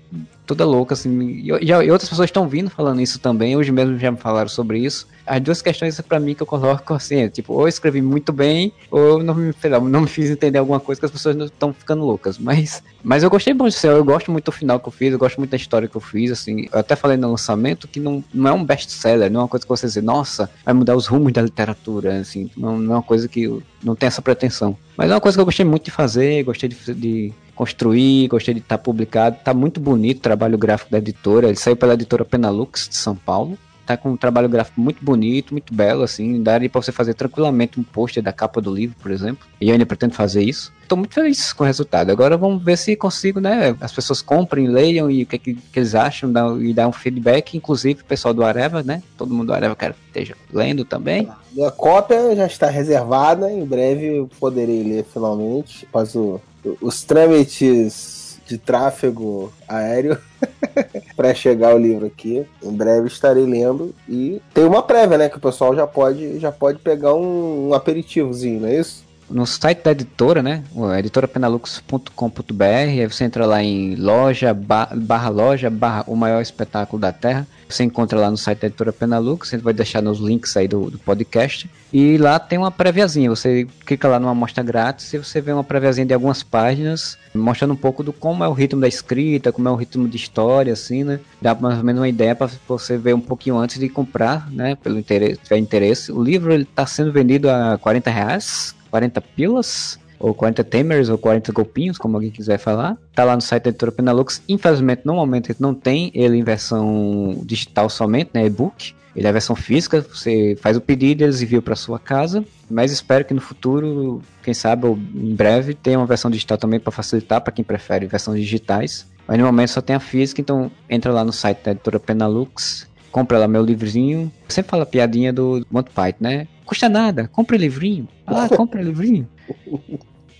Speaker 1: toda louca, assim. E, e, e outras pessoas estão vindo falando isso também, hoje mesmo já me falaram sobre isso. As duas questões para mim que eu coloco assim, é, tipo, ou escrevi muito bem, ou não me, não me fiz entender alguma coisa que as pessoas estão ficando loucas. Mas, mas eu gostei muito, assim, eu gosto muito do final que eu fiz, eu gosto muito da história que eu fiz, assim. Eu até falei no lançamento que não, não é um best-seller, não é uma coisa que você diz, nossa, vai mudar os rumos da literatura, assim. Não, não é uma coisa que não tem essa pretensão. Mas é uma coisa que eu gostei muito de fazer, gostei de, de construir, gostei de estar tá publicado. Tá muito bonito o trabalho gráfico da editora. Ele saiu pela editora Penalux de São Paulo. Tá com um trabalho gráfico muito bonito, muito belo, assim. Daria para você fazer tranquilamente um pôster da capa do livro, por exemplo. E eu ainda pretendo fazer isso. Estou muito feliz com o resultado. Agora vamos ver se consigo, né? As pessoas comprem, leiam e o que, que, que eles acham dá, e dar um feedback. Inclusive o pessoal do Areva, né? Todo mundo do Areva quer que esteja lendo também.
Speaker 3: A cópia já está reservada. Em breve poderei ler finalmente. Após o os trâmites de tráfego aéreo [LAUGHS] para chegar o livro aqui. Em breve estarei lendo e tem uma prévia, né, que o pessoal já pode já pode pegar um, um aperitivozinho, não é isso?
Speaker 1: No site da editora, né? editorapenalux.com.br, aí você entra lá em loja, barra loja, barra o maior espetáculo da Terra. Você encontra lá no site da editora Penalux, a gente vai deixar nos links aí do, do podcast. E lá tem uma préviazinha, você clica lá numa amostra grátis e você vê uma préviazinha de algumas páginas, mostrando um pouco do como é o ritmo da escrita, como é o ritmo de história, assim, né? Dá mais ou menos uma ideia para você ver um pouquinho antes de comprar, né? Pelo interesse, tiver interesse. O livro ele está sendo vendido a 40 reais, 40 pilas, ou 40 tamers, ou 40 golpinhos, como alguém quiser falar. Tá lá no site da editora Penalux. Infelizmente, no momento, não tem ele em versão digital somente, né, e-book. Ele é a versão física, você faz o pedido, eles enviam para sua casa. Mas espero que no futuro, quem sabe, ou em breve, tenha uma versão digital também para facilitar para quem prefere versões digitais. Mas no momento só tem a física, então entra lá no site da editora Penalux, compra lá meu livrinho. Sempre fala piadinha do Monty Python, né? Custa nada, compra livrinho. Ah, [LAUGHS] compra livrinho.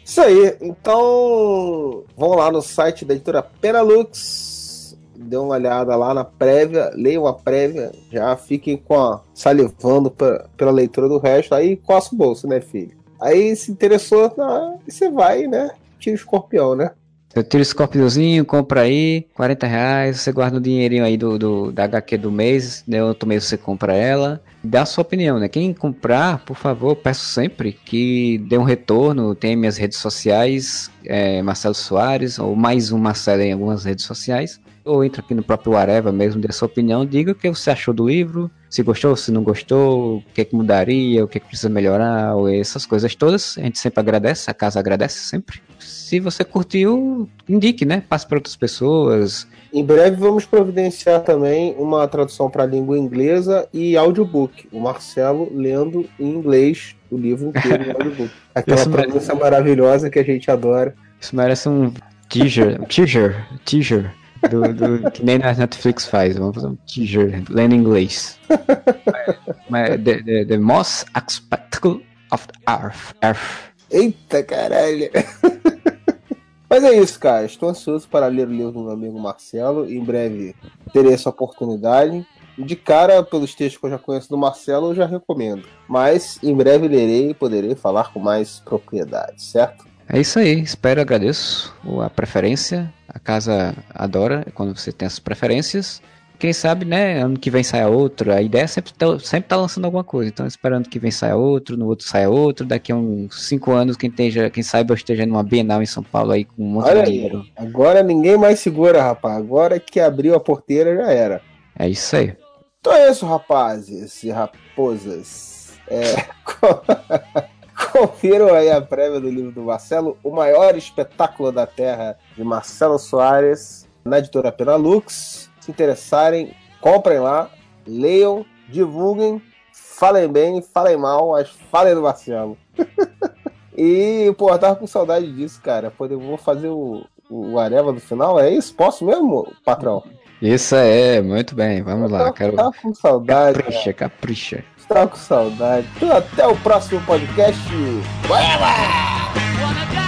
Speaker 3: Isso aí, então vão lá no site da editora Penalux, dê uma olhada lá na prévia, leiam a prévia, já fiquem com a, salivando pra, pela leitura do resto, aí coça o bolso, né, filho? Aí se interessou, ah, você vai, né? Tira o escorpião, né?
Speaker 1: Esse copiozinho, compra aí, 40 reais, você guarda o dinheirinho aí do, do, da HQ do mês, né, outro mês você compra ela, dá a sua opinião, né? Quem comprar, por favor, peço sempre que dê um retorno, tem minhas redes sociais, é, Marcelo Soares, ou mais um Marcelo em algumas redes sociais, ou entra aqui no próprio Areva mesmo, dê a sua opinião, diga o que você achou do livro, se gostou, se não gostou, o que, é que mudaria, o que, é que precisa melhorar, essas coisas todas. A gente sempre agradece, a casa agradece sempre. Se você curtiu, indique, né? Passe para outras pessoas.
Speaker 3: Em breve vamos providenciar também uma tradução para a língua inglesa e audiobook. O Marcelo lendo em inglês o livro inteiro em [LAUGHS] audiobook. Aquela pronúncia merece... maravilhosa que a gente adora.
Speaker 1: Isso merece um teaser, teaser, teaser. Do, do, que nem a Netflix faz. Vamos fazer um teaser lendo em inglês. [LAUGHS] the, the, the most spectacle of the earth. earth.
Speaker 3: Eita caralho! [LAUGHS] Mas é isso, cara. Estou ansioso para ler o livro do meu amigo Marcelo. Em breve terei essa oportunidade. De cara, pelos textos que eu já conheço do Marcelo, eu já recomendo. Mas em breve lerei e poderei falar com mais propriedade, certo?
Speaker 1: É isso aí. Espero, agradeço a preferência. A casa adora quando você tem essas preferências quem sabe, né, ano que vem saia outro. A ideia é sempre tá, sempre tá lançando alguma coisa. Então, esperando que vem saia outro, no outro saia outro. Daqui a uns cinco anos, quem, esteja, quem saiba, eu esteja numa Bienal em São Paulo aí com um monte
Speaker 3: Olha
Speaker 1: de dinheiro.
Speaker 3: Agora ninguém mais segura, rapaz. Agora que abriu a porteira já era.
Speaker 1: É isso aí.
Speaker 3: Então é isso, rapazes e raposas. É... [LAUGHS] Confiram aí a prévia do livro do Marcelo, O Maior Espetáculo da Terra, de Marcelo Soares, na editora Penalux se interessarem, comprem lá, leiam, divulguem, falem bem, falem mal, mas falem do Marcelo. [LAUGHS] e, pô, eu tava com saudade disso, cara. Pô, eu vou fazer o, o Areva do final, é isso? Posso mesmo, patrão?
Speaker 1: Isso é, muito bem, vamos lá. Quero...
Speaker 3: Tava com saudade.
Speaker 1: Capricha, cara. capricha.
Speaker 3: Tava com saudade. Até o próximo podcast. Bora!